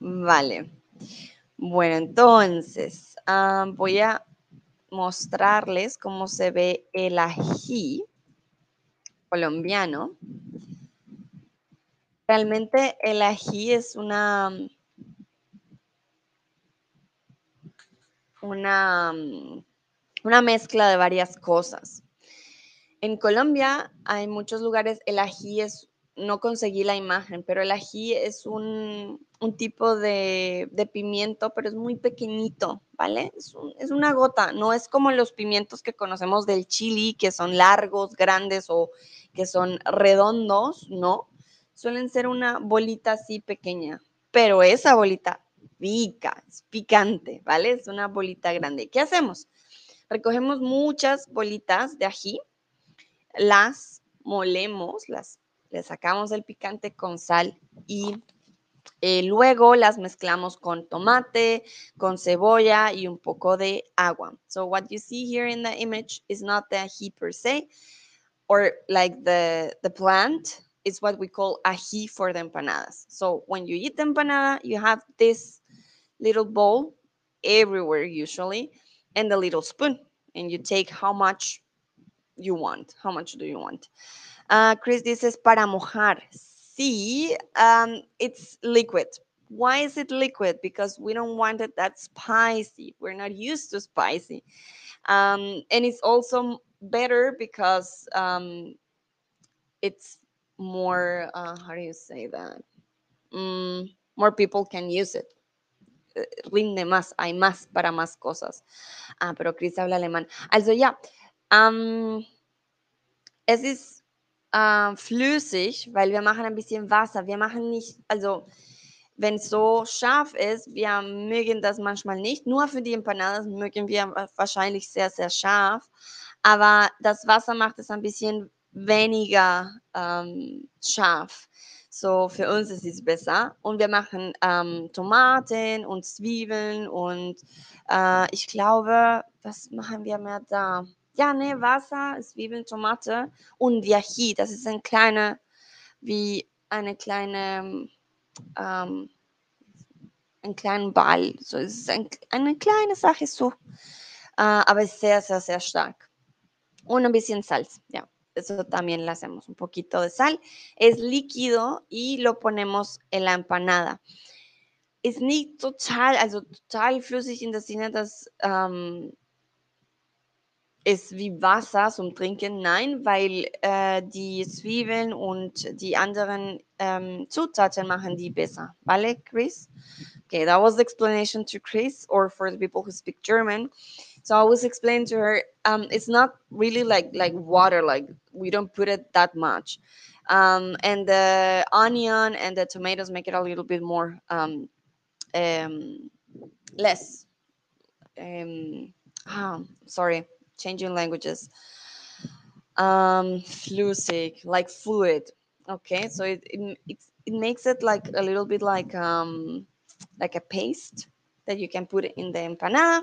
Vale. Bueno, entonces ah, voy a mostrarles cómo se ve el ají colombiano. Realmente el ají es una, una una mezcla de varias cosas. En Colombia hay muchos lugares, el ají es, no conseguí la imagen, pero el ají es un, tipo de, pimiento, pero es muy pequeñito, ¿vale? Es, es, una gota, no es como los pimientos que conocemos del chili, que son largos, grandes o que son redondos, no. Suelen ser una bolita así pequeña, pero esa bolita pica, es picante, ¿vale? Es una bolita grande. ¿Qué hacemos? Recogemos muchas bolitas de ají, las molemos, las, le sacamos el picante con sal y eh, luego las mezclamos con tomate, con cebolla y un poco de agua. So what you see here in the image is not the ají per se, or like the, the plant, it's what we call ají for the empanadas. So when you eat the empanada, you have this little bowl everywhere usually and a little spoon and you take how much you want. How much do you want? Uh, Chris this is para mojar. See, um, it's liquid. Why is it liquid? Because we don't want it that spicy. We're not used to spicy. Um, and it's also better because um, it's more, uh, how do you say that? Mm, more people can use it. Rinde más, hay más para más cosas. Ah, pero Chris habla alemán. Also ja, um, es ist äh, flüssig, weil wir machen ein bisschen Wasser. Wir machen nicht, also wenn es so scharf ist, wir mögen das manchmal nicht. Nur für die Empanadas mögen wir wahrscheinlich sehr, sehr scharf. Aber das Wasser macht es ein bisschen weniger ähm, scharf. So für uns ist es besser. Und wir machen ähm, Tomaten und Zwiebeln und äh, ich glaube, was machen wir mehr da? Ja, ne, Wasser, Zwiebeln, Tomate und Yahi. Das ist ein kleiner, wie eine kleine, ähm, ein kleinen Ball. So es ist ein, eine kleine Sache so, äh, aber sehr, sehr, sehr stark. Und ein bisschen Salz, ja. Eso también le hacemos un poquito de sal. Es líquido y lo ponemos en la empanada. Ist nicht total, also total flüssig in der Sinne, dass ähm, es wie Wasser zum Trinken. Nein, weil äh, die Zwiebeln und die anderen ähm, Zutaten machen die besser. Vale, Chris? Okay, that was the explanation to Chris or for the people who speak German. So I was explaining to her, um, it's not really like like water, like we don't put it that much. Um, and the onion and the tomatoes make it a little bit more um, um, less. Um, oh, sorry, changing languages. Um, flüssig, like fluid. Okay, so it, it it makes it like a little bit like um like a paste that you can put in the empanada,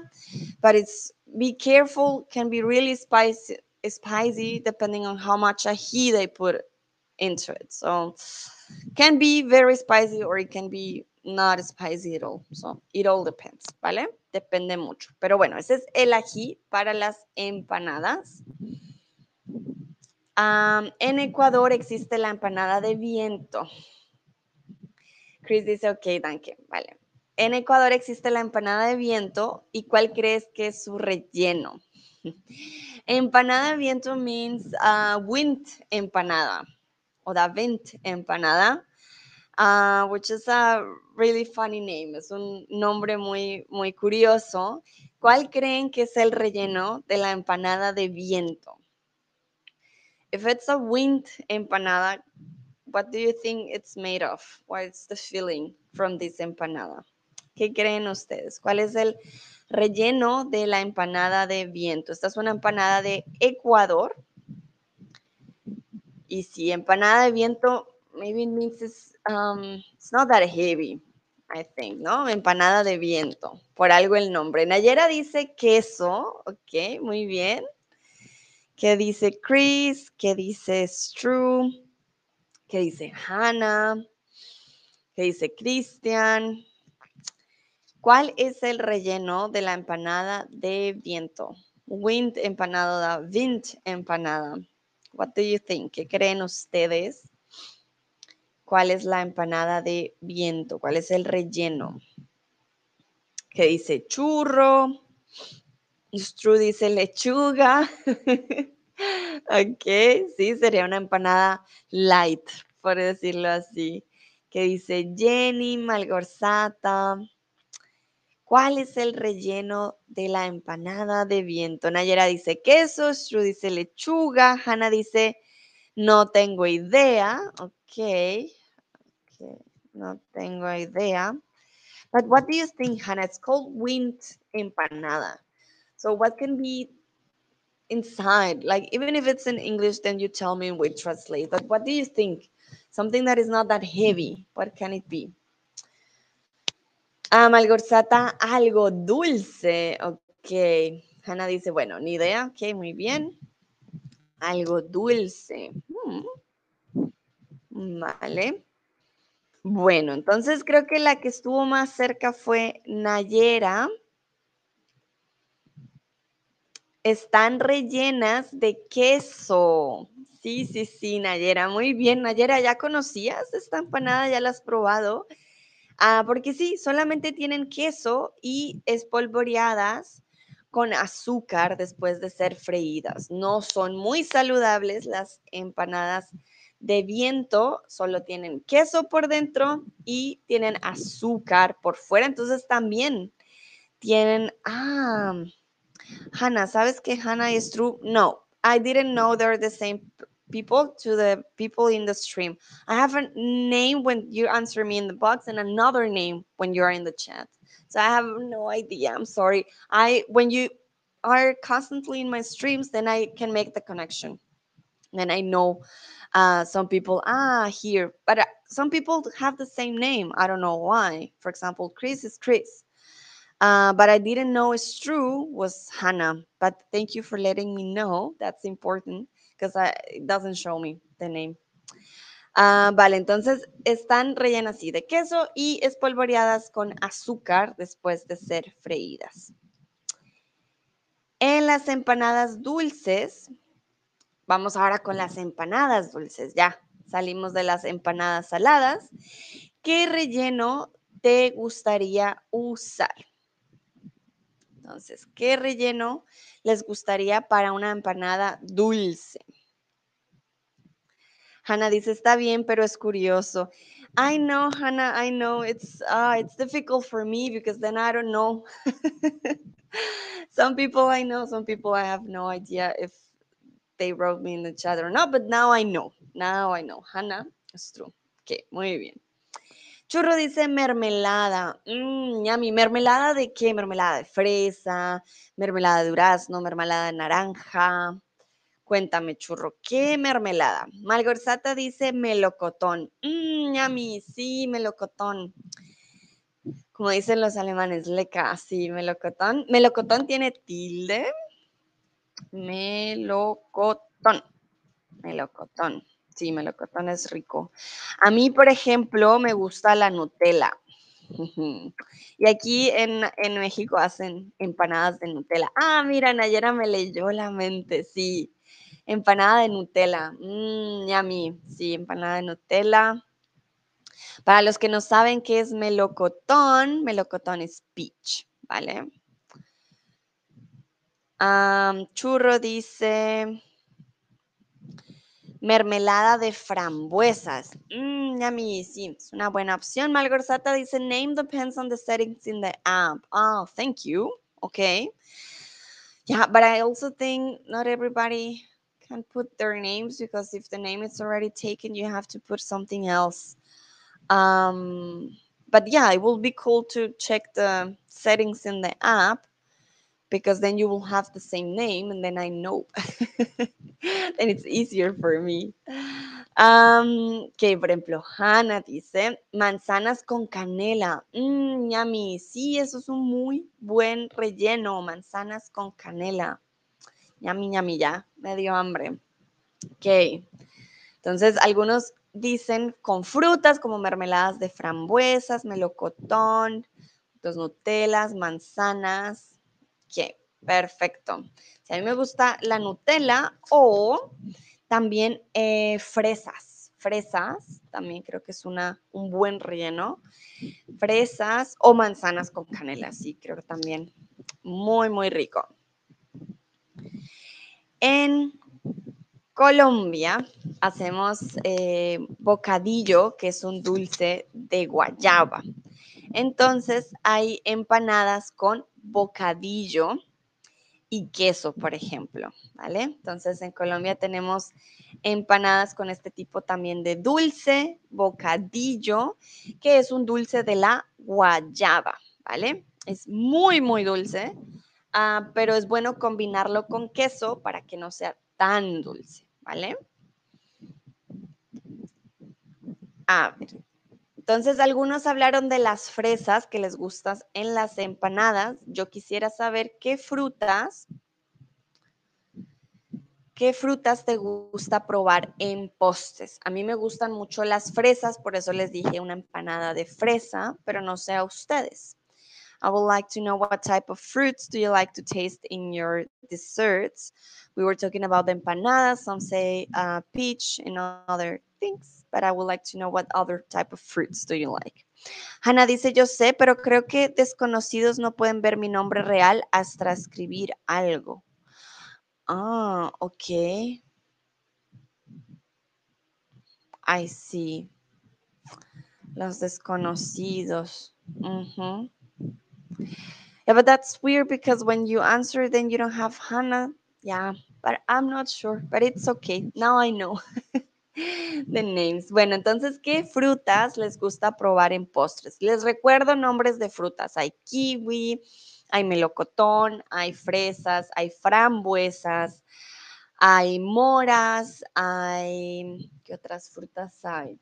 but it's be careful. Can be really spicy, spicy depending on how much ají they put into it. So can be very spicy or it can be not spicy at all. So it all depends, ¿vale? Depende mucho. Pero bueno, ese es el ají para las empanadas. En Ecuador existe la empanada de viento. Chris dice, ok, danke, vale. En Ecuador existe la empanada de viento. ¿Y cuál crees que es su relleno? empanada de viento means uh, wind empanada o da wind empanada, uh, which is a really funny name. Es un nombre muy, muy curioso. ¿Cuál creen que es el relleno de la empanada de viento? If it's a wind empanada, what do you think it's made of? What's the filling from this empanada? ¿Qué creen ustedes? ¿Cuál es el relleno de la empanada de viento? Esta es una empanada de Ecuador. Y si empanada de viento, maybe it means it's, um, it's not that heavy, I think, ¿no? Empanada de viento, por algo el nombre. Nayera dice queso, ok, muy bien. ¿Qué dice Chris? ¿Qué dice Stru? ¿Qué dice Hannah? ¿Qué dice Christian? ¿Cuál es el relleno de la empanada de viento? Wind empanada, wind empanada. What do you think? ¿Qué creen ustedes? ¿Cuál es la empanada de viento? ¿Cuál es el relleno? ¿Qué dice churro? Stru dice lechuga. ok, sí, sería una empanada light, por decirlo así. ¿Qué dice Jenny, malgorzata. ¿Cuál es el relleno de la empanada de viento? Nayera dice queso, Stru dice lechuga, Hanna dice no tengo idea. Ok, okay. no tengo idea. But what do you think, Hannah? It's called wind empanada. So what can be inside? Like even if it's in English, then you tell me we translate. But what do you think? Something that is not that heavy. What can it be? Ah, malgorzata, algo dulce. Ok. Hanna dice, bueno, ni idea. Ok, muy bien. Algo dulce. Hmm. Vale. Bueno, entonces creo que la que estuvo más cerca fue Nayera. Están rellenas de queso. Sí, sí, sí, Nayera. Muy bien, Nayera, ¿ya conocías esta empanada? ¿Ya la has probado? Ah, porque sí, solamente tienen queso y espolvoreadas con azúcar después de ser freídas. No son muy saludables las empanadas de viento, solo tienen queso por dentro y tienen azúcar por fuera. Entonces también tienen, ah, Hannah, ¿sabes qué Hannah y Stru? No, I didn't know they're the same people to the people in the stream. I have a name when you answer me in the box and another name when you are in the chat. So I have no idea. I'm sorry. I when you are constantly in my streams, then I can make the connection. And I know uh, some people ah here, but uh, some people have the same name. I don't know why. For example, Chris is Chris. Uh, but I didn't know it's true was Hannah. But thank you for letting me know. That's important because it doesn't show me the name. Ah, vale, entonces están rellenas así de queso y espolvoreadas con azúcar después de ser freídas. En las empanadas dulces, vamos ahora con las empanadas dulces. Ya salimos de las empanadas saladas. ¿Qué relleno te gustaría usar? Entonces, ¿qué relleno les gustaría para una empanada dulce? Hannah dice, está bien, pero es curioso. I know, Hannah, I know. It's uh, it's difficult for me because then I don't know. some people I know, some people I have no idea if they wrote me in the chat or not, but now I know. Now I know. Hannah, it's true. Ok, muy bien. Churro dice mermelada. Mmm, yummy. ¿Mermelada de qué? Mermelada de fresa, mermelada de durazno, mermelada de naranja. Cuéntame, churro, ¿qué mermelada? Malgorzata dice melocotón. Mmm, yummy. Sí, melocotón. Como dicen los alemanes, leca, sí, melocotón. Melocotón tiene tilde. Melocotón. Melocotón. Sí, melocotón es rico. A mí, por ejemplo, me gusta la Nutella. Y aquí en, México hacen empanadas de Nutella. Ah, mira, Nayera me leyó la mente, sí. Empanada de Nutella. Mmm, yummy. Sí, empanada de Nutella. Para los que no saben qué es melocotón, melocotón es peach, ¿vale? churro dice, Mermelada de frambuesas. Mmm, yummy. Sí, es una buena opción. Malgorzata dice, name depends on the settings in the app. Oh, thank you. Okay. Yeah, but I also think not everybody can put their names because if the name is already taken, you have to put something else. Um, but yeah, it will be cool to check the settings in the app because then you will have the same name and then I know. then it's easier for me. Um, que por ejemplo, Hannah dice manzanas con canela. Mmm, yummy. Sí, eso es un muy buen relleno. Manzanas con canela. Yummy, yummy, ya. Me dio hambre. Ok. Entonces, algunos dicen con frutas como mermeladas de frambuesas, melocotón, dos Nutelas, manzanas, Perfecto. Si a mí me gusta la Nutella o también eh, fresas. Fresas, también creo que es una, un buen relleno. Fresas o manzanas con canela, sí, creo que también muy, muy rico. En Colombia hacemos eh, bocadillo, que es un dulce de guayaba. Entonces hay empanadas con bocadillo y queso, por ejemplo, ¿vale? Entonces en Colombia tenemos empanadas con este tipo también de dulce, bocadillo, que es un dulce de la guayaba, ¿vale? Es muy, muy dulce, ah, pero es bueno combinarlo con queso para que no sea tan dulce, ¿vale? A ver, entonces, algunos hablaron de las fresas que les gustan en las empanadas. Yo quisiera saber qué frutas, qué frutas te gusta probar en postres. A mí me gustan mucho las fresas, por eso les dije una empanada de fresa, pero no sé a ustedes. I would like to know what type of fruits do you like to taste in your desserts. We were talking about the empanadas. Some say uh, peach and other things, but I would like to know what other type of fruits do you like. Hannah dice, yo sé, pero creo que desconocidos no pueden ver mi nombre real hasta escribir algo. Ah, ok. I see. Los desconocidos. Uh Yeah, but that's weird because when you answer, then you don't have Hannah. Yeah, but I'm not sure, but it's okay. Now I know the names. Bueno, entonces, ¿qué frutas les gusta probar en postres? Les recuerdo nombres de frutas. Hay kiwi, hay melocotón, hay fresas, hay frambuesas, hay moras, hay... ¿Qué otras frutas hay?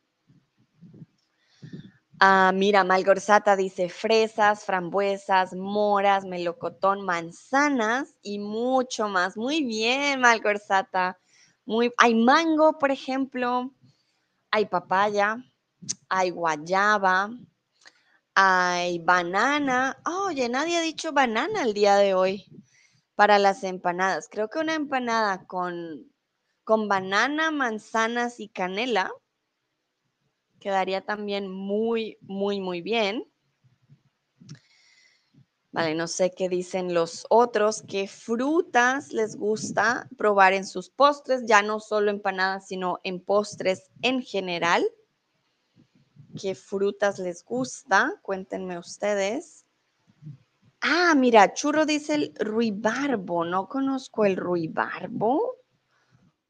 Ah, mira, Malgorzata dice fresas, frambuesas, moras, melocotón, manzanas y mucho más. Muy bien, Malgorzata. Hay mango, por ejemplo, hay papaya, hay guayaba, hay banana. Oye, nadie ha dicho banana el día de hoy para las empanadas. Creo que una empanada con, con banana, manzanas y canela quedaría también muy, muy, muy bien. Vale, no sé qué dicen los otros, qué frutas les gusta probar en sus postres, ya no solo empanadas, sino en postres en general. ¿Qué frutas les gusta? Cuéntenme ustedes. Ah, mira, Churro dice el ruibarbo. No conozco el ruibarbo.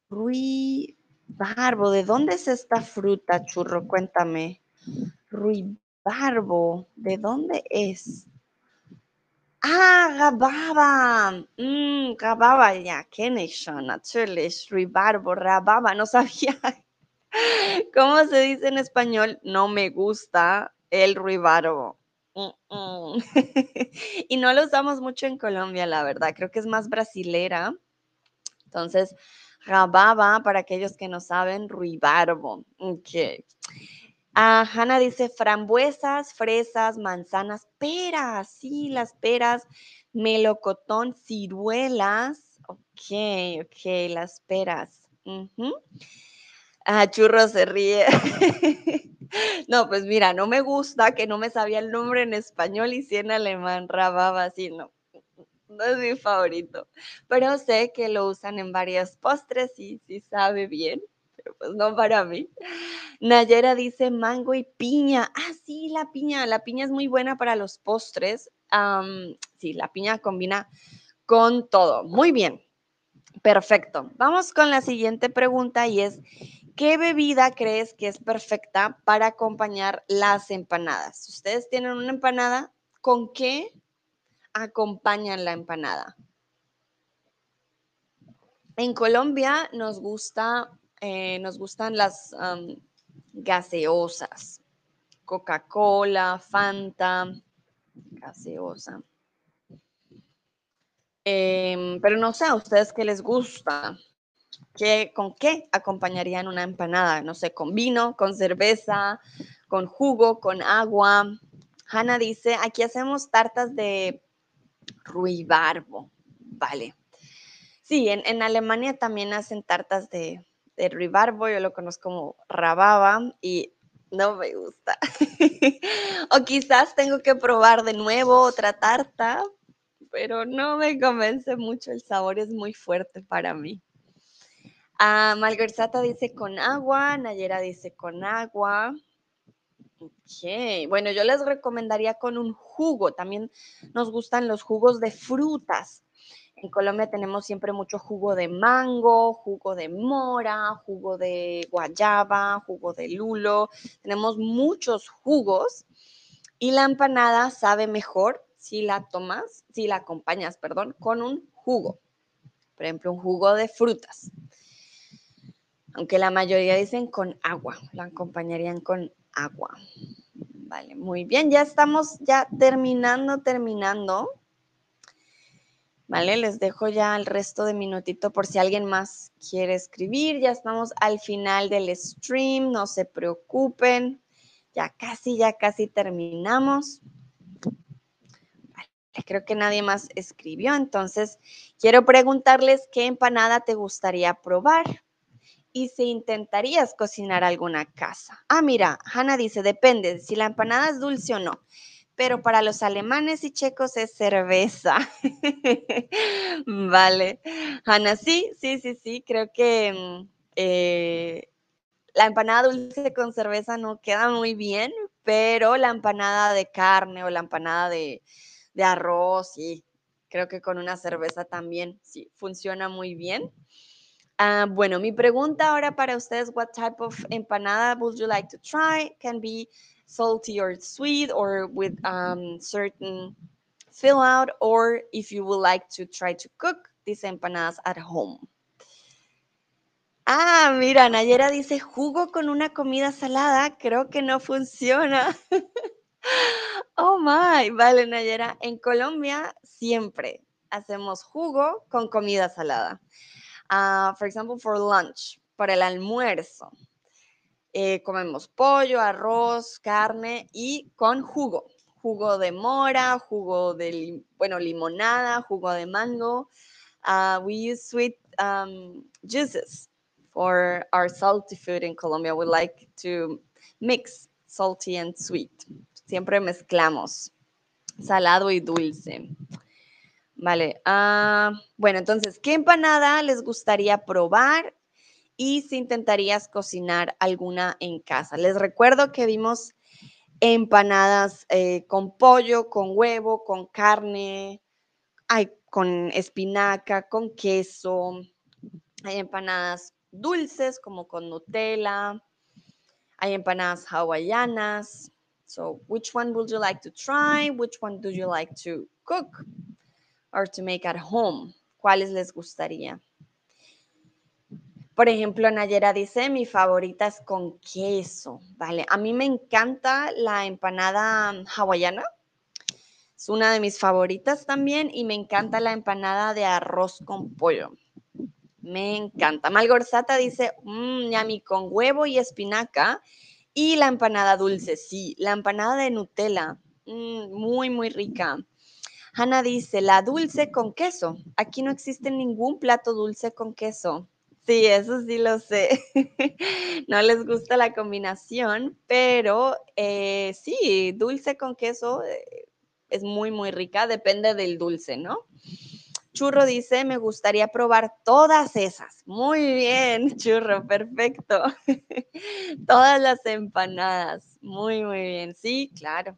Ruibarbo. ¿De dónde es esta fruta, Churro? Cuéntame. Ruibarbo. ¿De dónde es? Ah, Rababa. Mm, Rababa, ja, kenne ich schon, natürlich. Rababa. No sabía. ¿Cómo se dice en español? No me gusta el ruibarbo. y no lo usamos mucho en Colombia, la verdad. Creo que es más brasilera. Entonces, rababa, para aquellos que no saben, ruibarbo. Ok. Ah, Hanna dice frambuesas, fresas, manzanas, peras. Sí, las peras, melocotón, ciruelas. Ok, ok, las peras. Ah, churro se ríe. No, pues mira, no me gusta que no me sabía el nombre en español y si en alemán, rababa, así, no. No es mi favorito. Pero sé que lo usan en varios postres y sí sabe bien, pues no para mí. Nayera dice mango y piña. Ah, sí, la piña. La piña es muy buena para los postres. sí, la piña combina con todo. Muy bien. Perfecto. Vamos con la siguiente pregunta y es, ¿Qué bebida crees que es perfecta para acompañar las empanadas? Ustedes tienen una empanada, ¿con qué acompañan la empanada? En Colombia nos gusta, eh, nos gustan las gaseosas, Coca-Cola, Fanta, gaseosa. Em, pero no sé a ustedes qué les gusta. ¿Con qué acompañarían una empanada? No sé, con vino, con cerveza, con jugo, con agua. Hanna dice, aquí hacemos tartas de ruibarbo. Vale. Sí, en, Alemania también hacen tartas de, de ruibarbo, yo lo conozco como rababa y no me gusta. o quizás tengo que probar de nuevo otra tarta, pero no me convence mucho, el sabor es muy fuerte para mí. Ah, Malversata dice con agua, Nayera dice con agua. Ok, bueno, yo les recomendaría con un jugo. También nos gustan los jugos de frutas. En Colombia tenemos siempre mucho jugo de mango, jugo de mora, jugo de guayaba, jugo de lulo. Tenemos muchos jugos y la empanada sabe mejor si la tomas, si la acompañas, perdón, con un jugo. Por ejemplo, un jugo de frutas aunque la mayoría dicen con agua, la acompañarían con agua. Vale, muy bien, ya estamos ya terminando, terminando. Vale, les dejo ya el resto de minutito por si alguien más quiere escribir. Ya estamos al final del stream, no se preocupen. Ya casi, ya casi terminamos. Vale, creo que nadie más escribió, entonces quiero preguntarles qué empanada te gustaría probar y si intentarías cocinar alguna casa. Ah, mira, Hanna dice, depende si la empanada es dulce o no, pero para los alemanes y checos es cerveza. vale. Hanna, sí, sí, sí, sí, creo que mm, eh, la empanada dulce con cerveza no queda muy bien, pero la empanada de carne o la empanada de, de arroz, sí, Creo que con una cerveza también sí funciona muy bien. Uh, bueno, mi pregunta ahora para ustedes, what type of empanada would you like to try? Can be salty or sweet or with um, certain fill out or if you would like to try to cook these empanadas at home. Ah, mira, Nayera dice jugo con una comida salada, creo que no funciona. oh my, vale, Nayera, en Colombia siempre hacemos jugo con comida salada. Uh, for example, for lunch, para el almuerzo. Eh, comemos pollo, arroz, carne y con jugo. Jugo de mora, jugo de, bueno, limonada, jugo de mango. Uh, we use sweet um, juices for our salty food in Colombia. We like to mix salty and sweet. Siempre mezclamos salado y dulce. Vale. Uh, bueno, entonces, ¿qué empanada les gustaría probar? Y si intentarías cocinar alguna en casa. Les recuerdo que vimos empanadas eh, con pollo, con huevo, con carne, hay con espinaca, con queso. Hay empanadas dulces como con Nutella. Hay empanadas hawaianas. So, which one would you like to try? Which one do you like to cook or to make at home? ¿Cuáles les gustaría? Por ejemplo, Nayera dice, mi favorita es con queso, ¿vale? A mí me encanta la empanada hawaiana. Es una de mis favoritas también y me encanta la empanada de arroz con pollo. Me encanta. Malgorzata dice, mmm, con huevo y espinaca. Y la empanada dulce, sí. La empanada de Nutella, mmm, muy, muy rica. Hanna dice, la dulce con queso. Aquí no existe ningún plato dulce con queso. Sí, eso sí lo sé. no les gusta la combinación, pero eh, sí, dulce con queso eh, es muy, muy rica. Depende del dulce, ¿no? Churro dice, me gustaría probar todas esas. Muy bien, Churro, perfecto. todas las empanadas. Muy, muy bien. Sí, claro.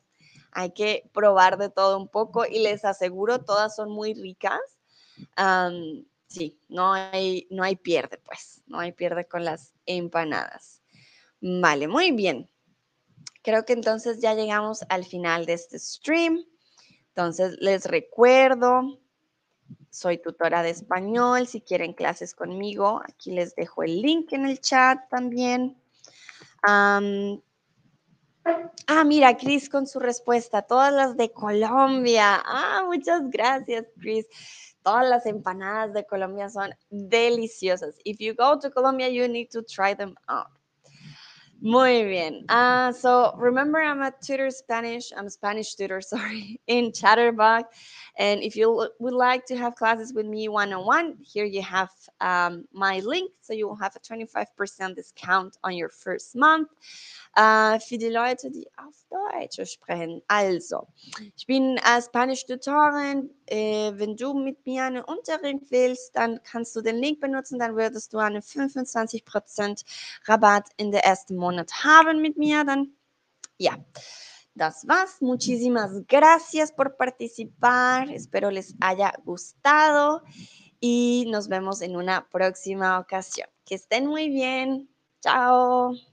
Hay que probar de todo un poco y les aseguro, todas son muy ricas. Sí, no hay, no hay pierde, pues. No hay pierde con las empanadas. Vale, muy bien. Creo que entonces ya llegamos al final de este stream. Entonces les recuerdo soy tutora de español. Si quieren clases conmigo, aquí les dejo el link en el chat también. ah, mira, Chris con su respuesta. Todas las de Colombia. Ah, muchas gracias, Chris. Todas las empanadas de Colombia son deliciosas. If you go to Colombia, you need to try them out. Muy bien. Uh, so remember, I'm a tutor Spanish. I'm a Spanish tutor, sorry, in Chatterbox. And if you would like to have classes with me one on one, here you have um, my link. So you will have a 25% discount on your first month. Äh, für die Leute, die auf Deutsch sprechen. Also, ich bin äh, Spanisch-Tutorin. Äh, wenn du mit mir einen Unterricht willst, dann kannst du den Link benutzen, dann würdest du einen 25% Rabatt in der ersten Monat haben mit mir. Dann, ja. Das war's. Muchísimas gracias por participar. Espero les haya gustado y nos vemos en una próxima ocasión. Que estén muy bien. Chao.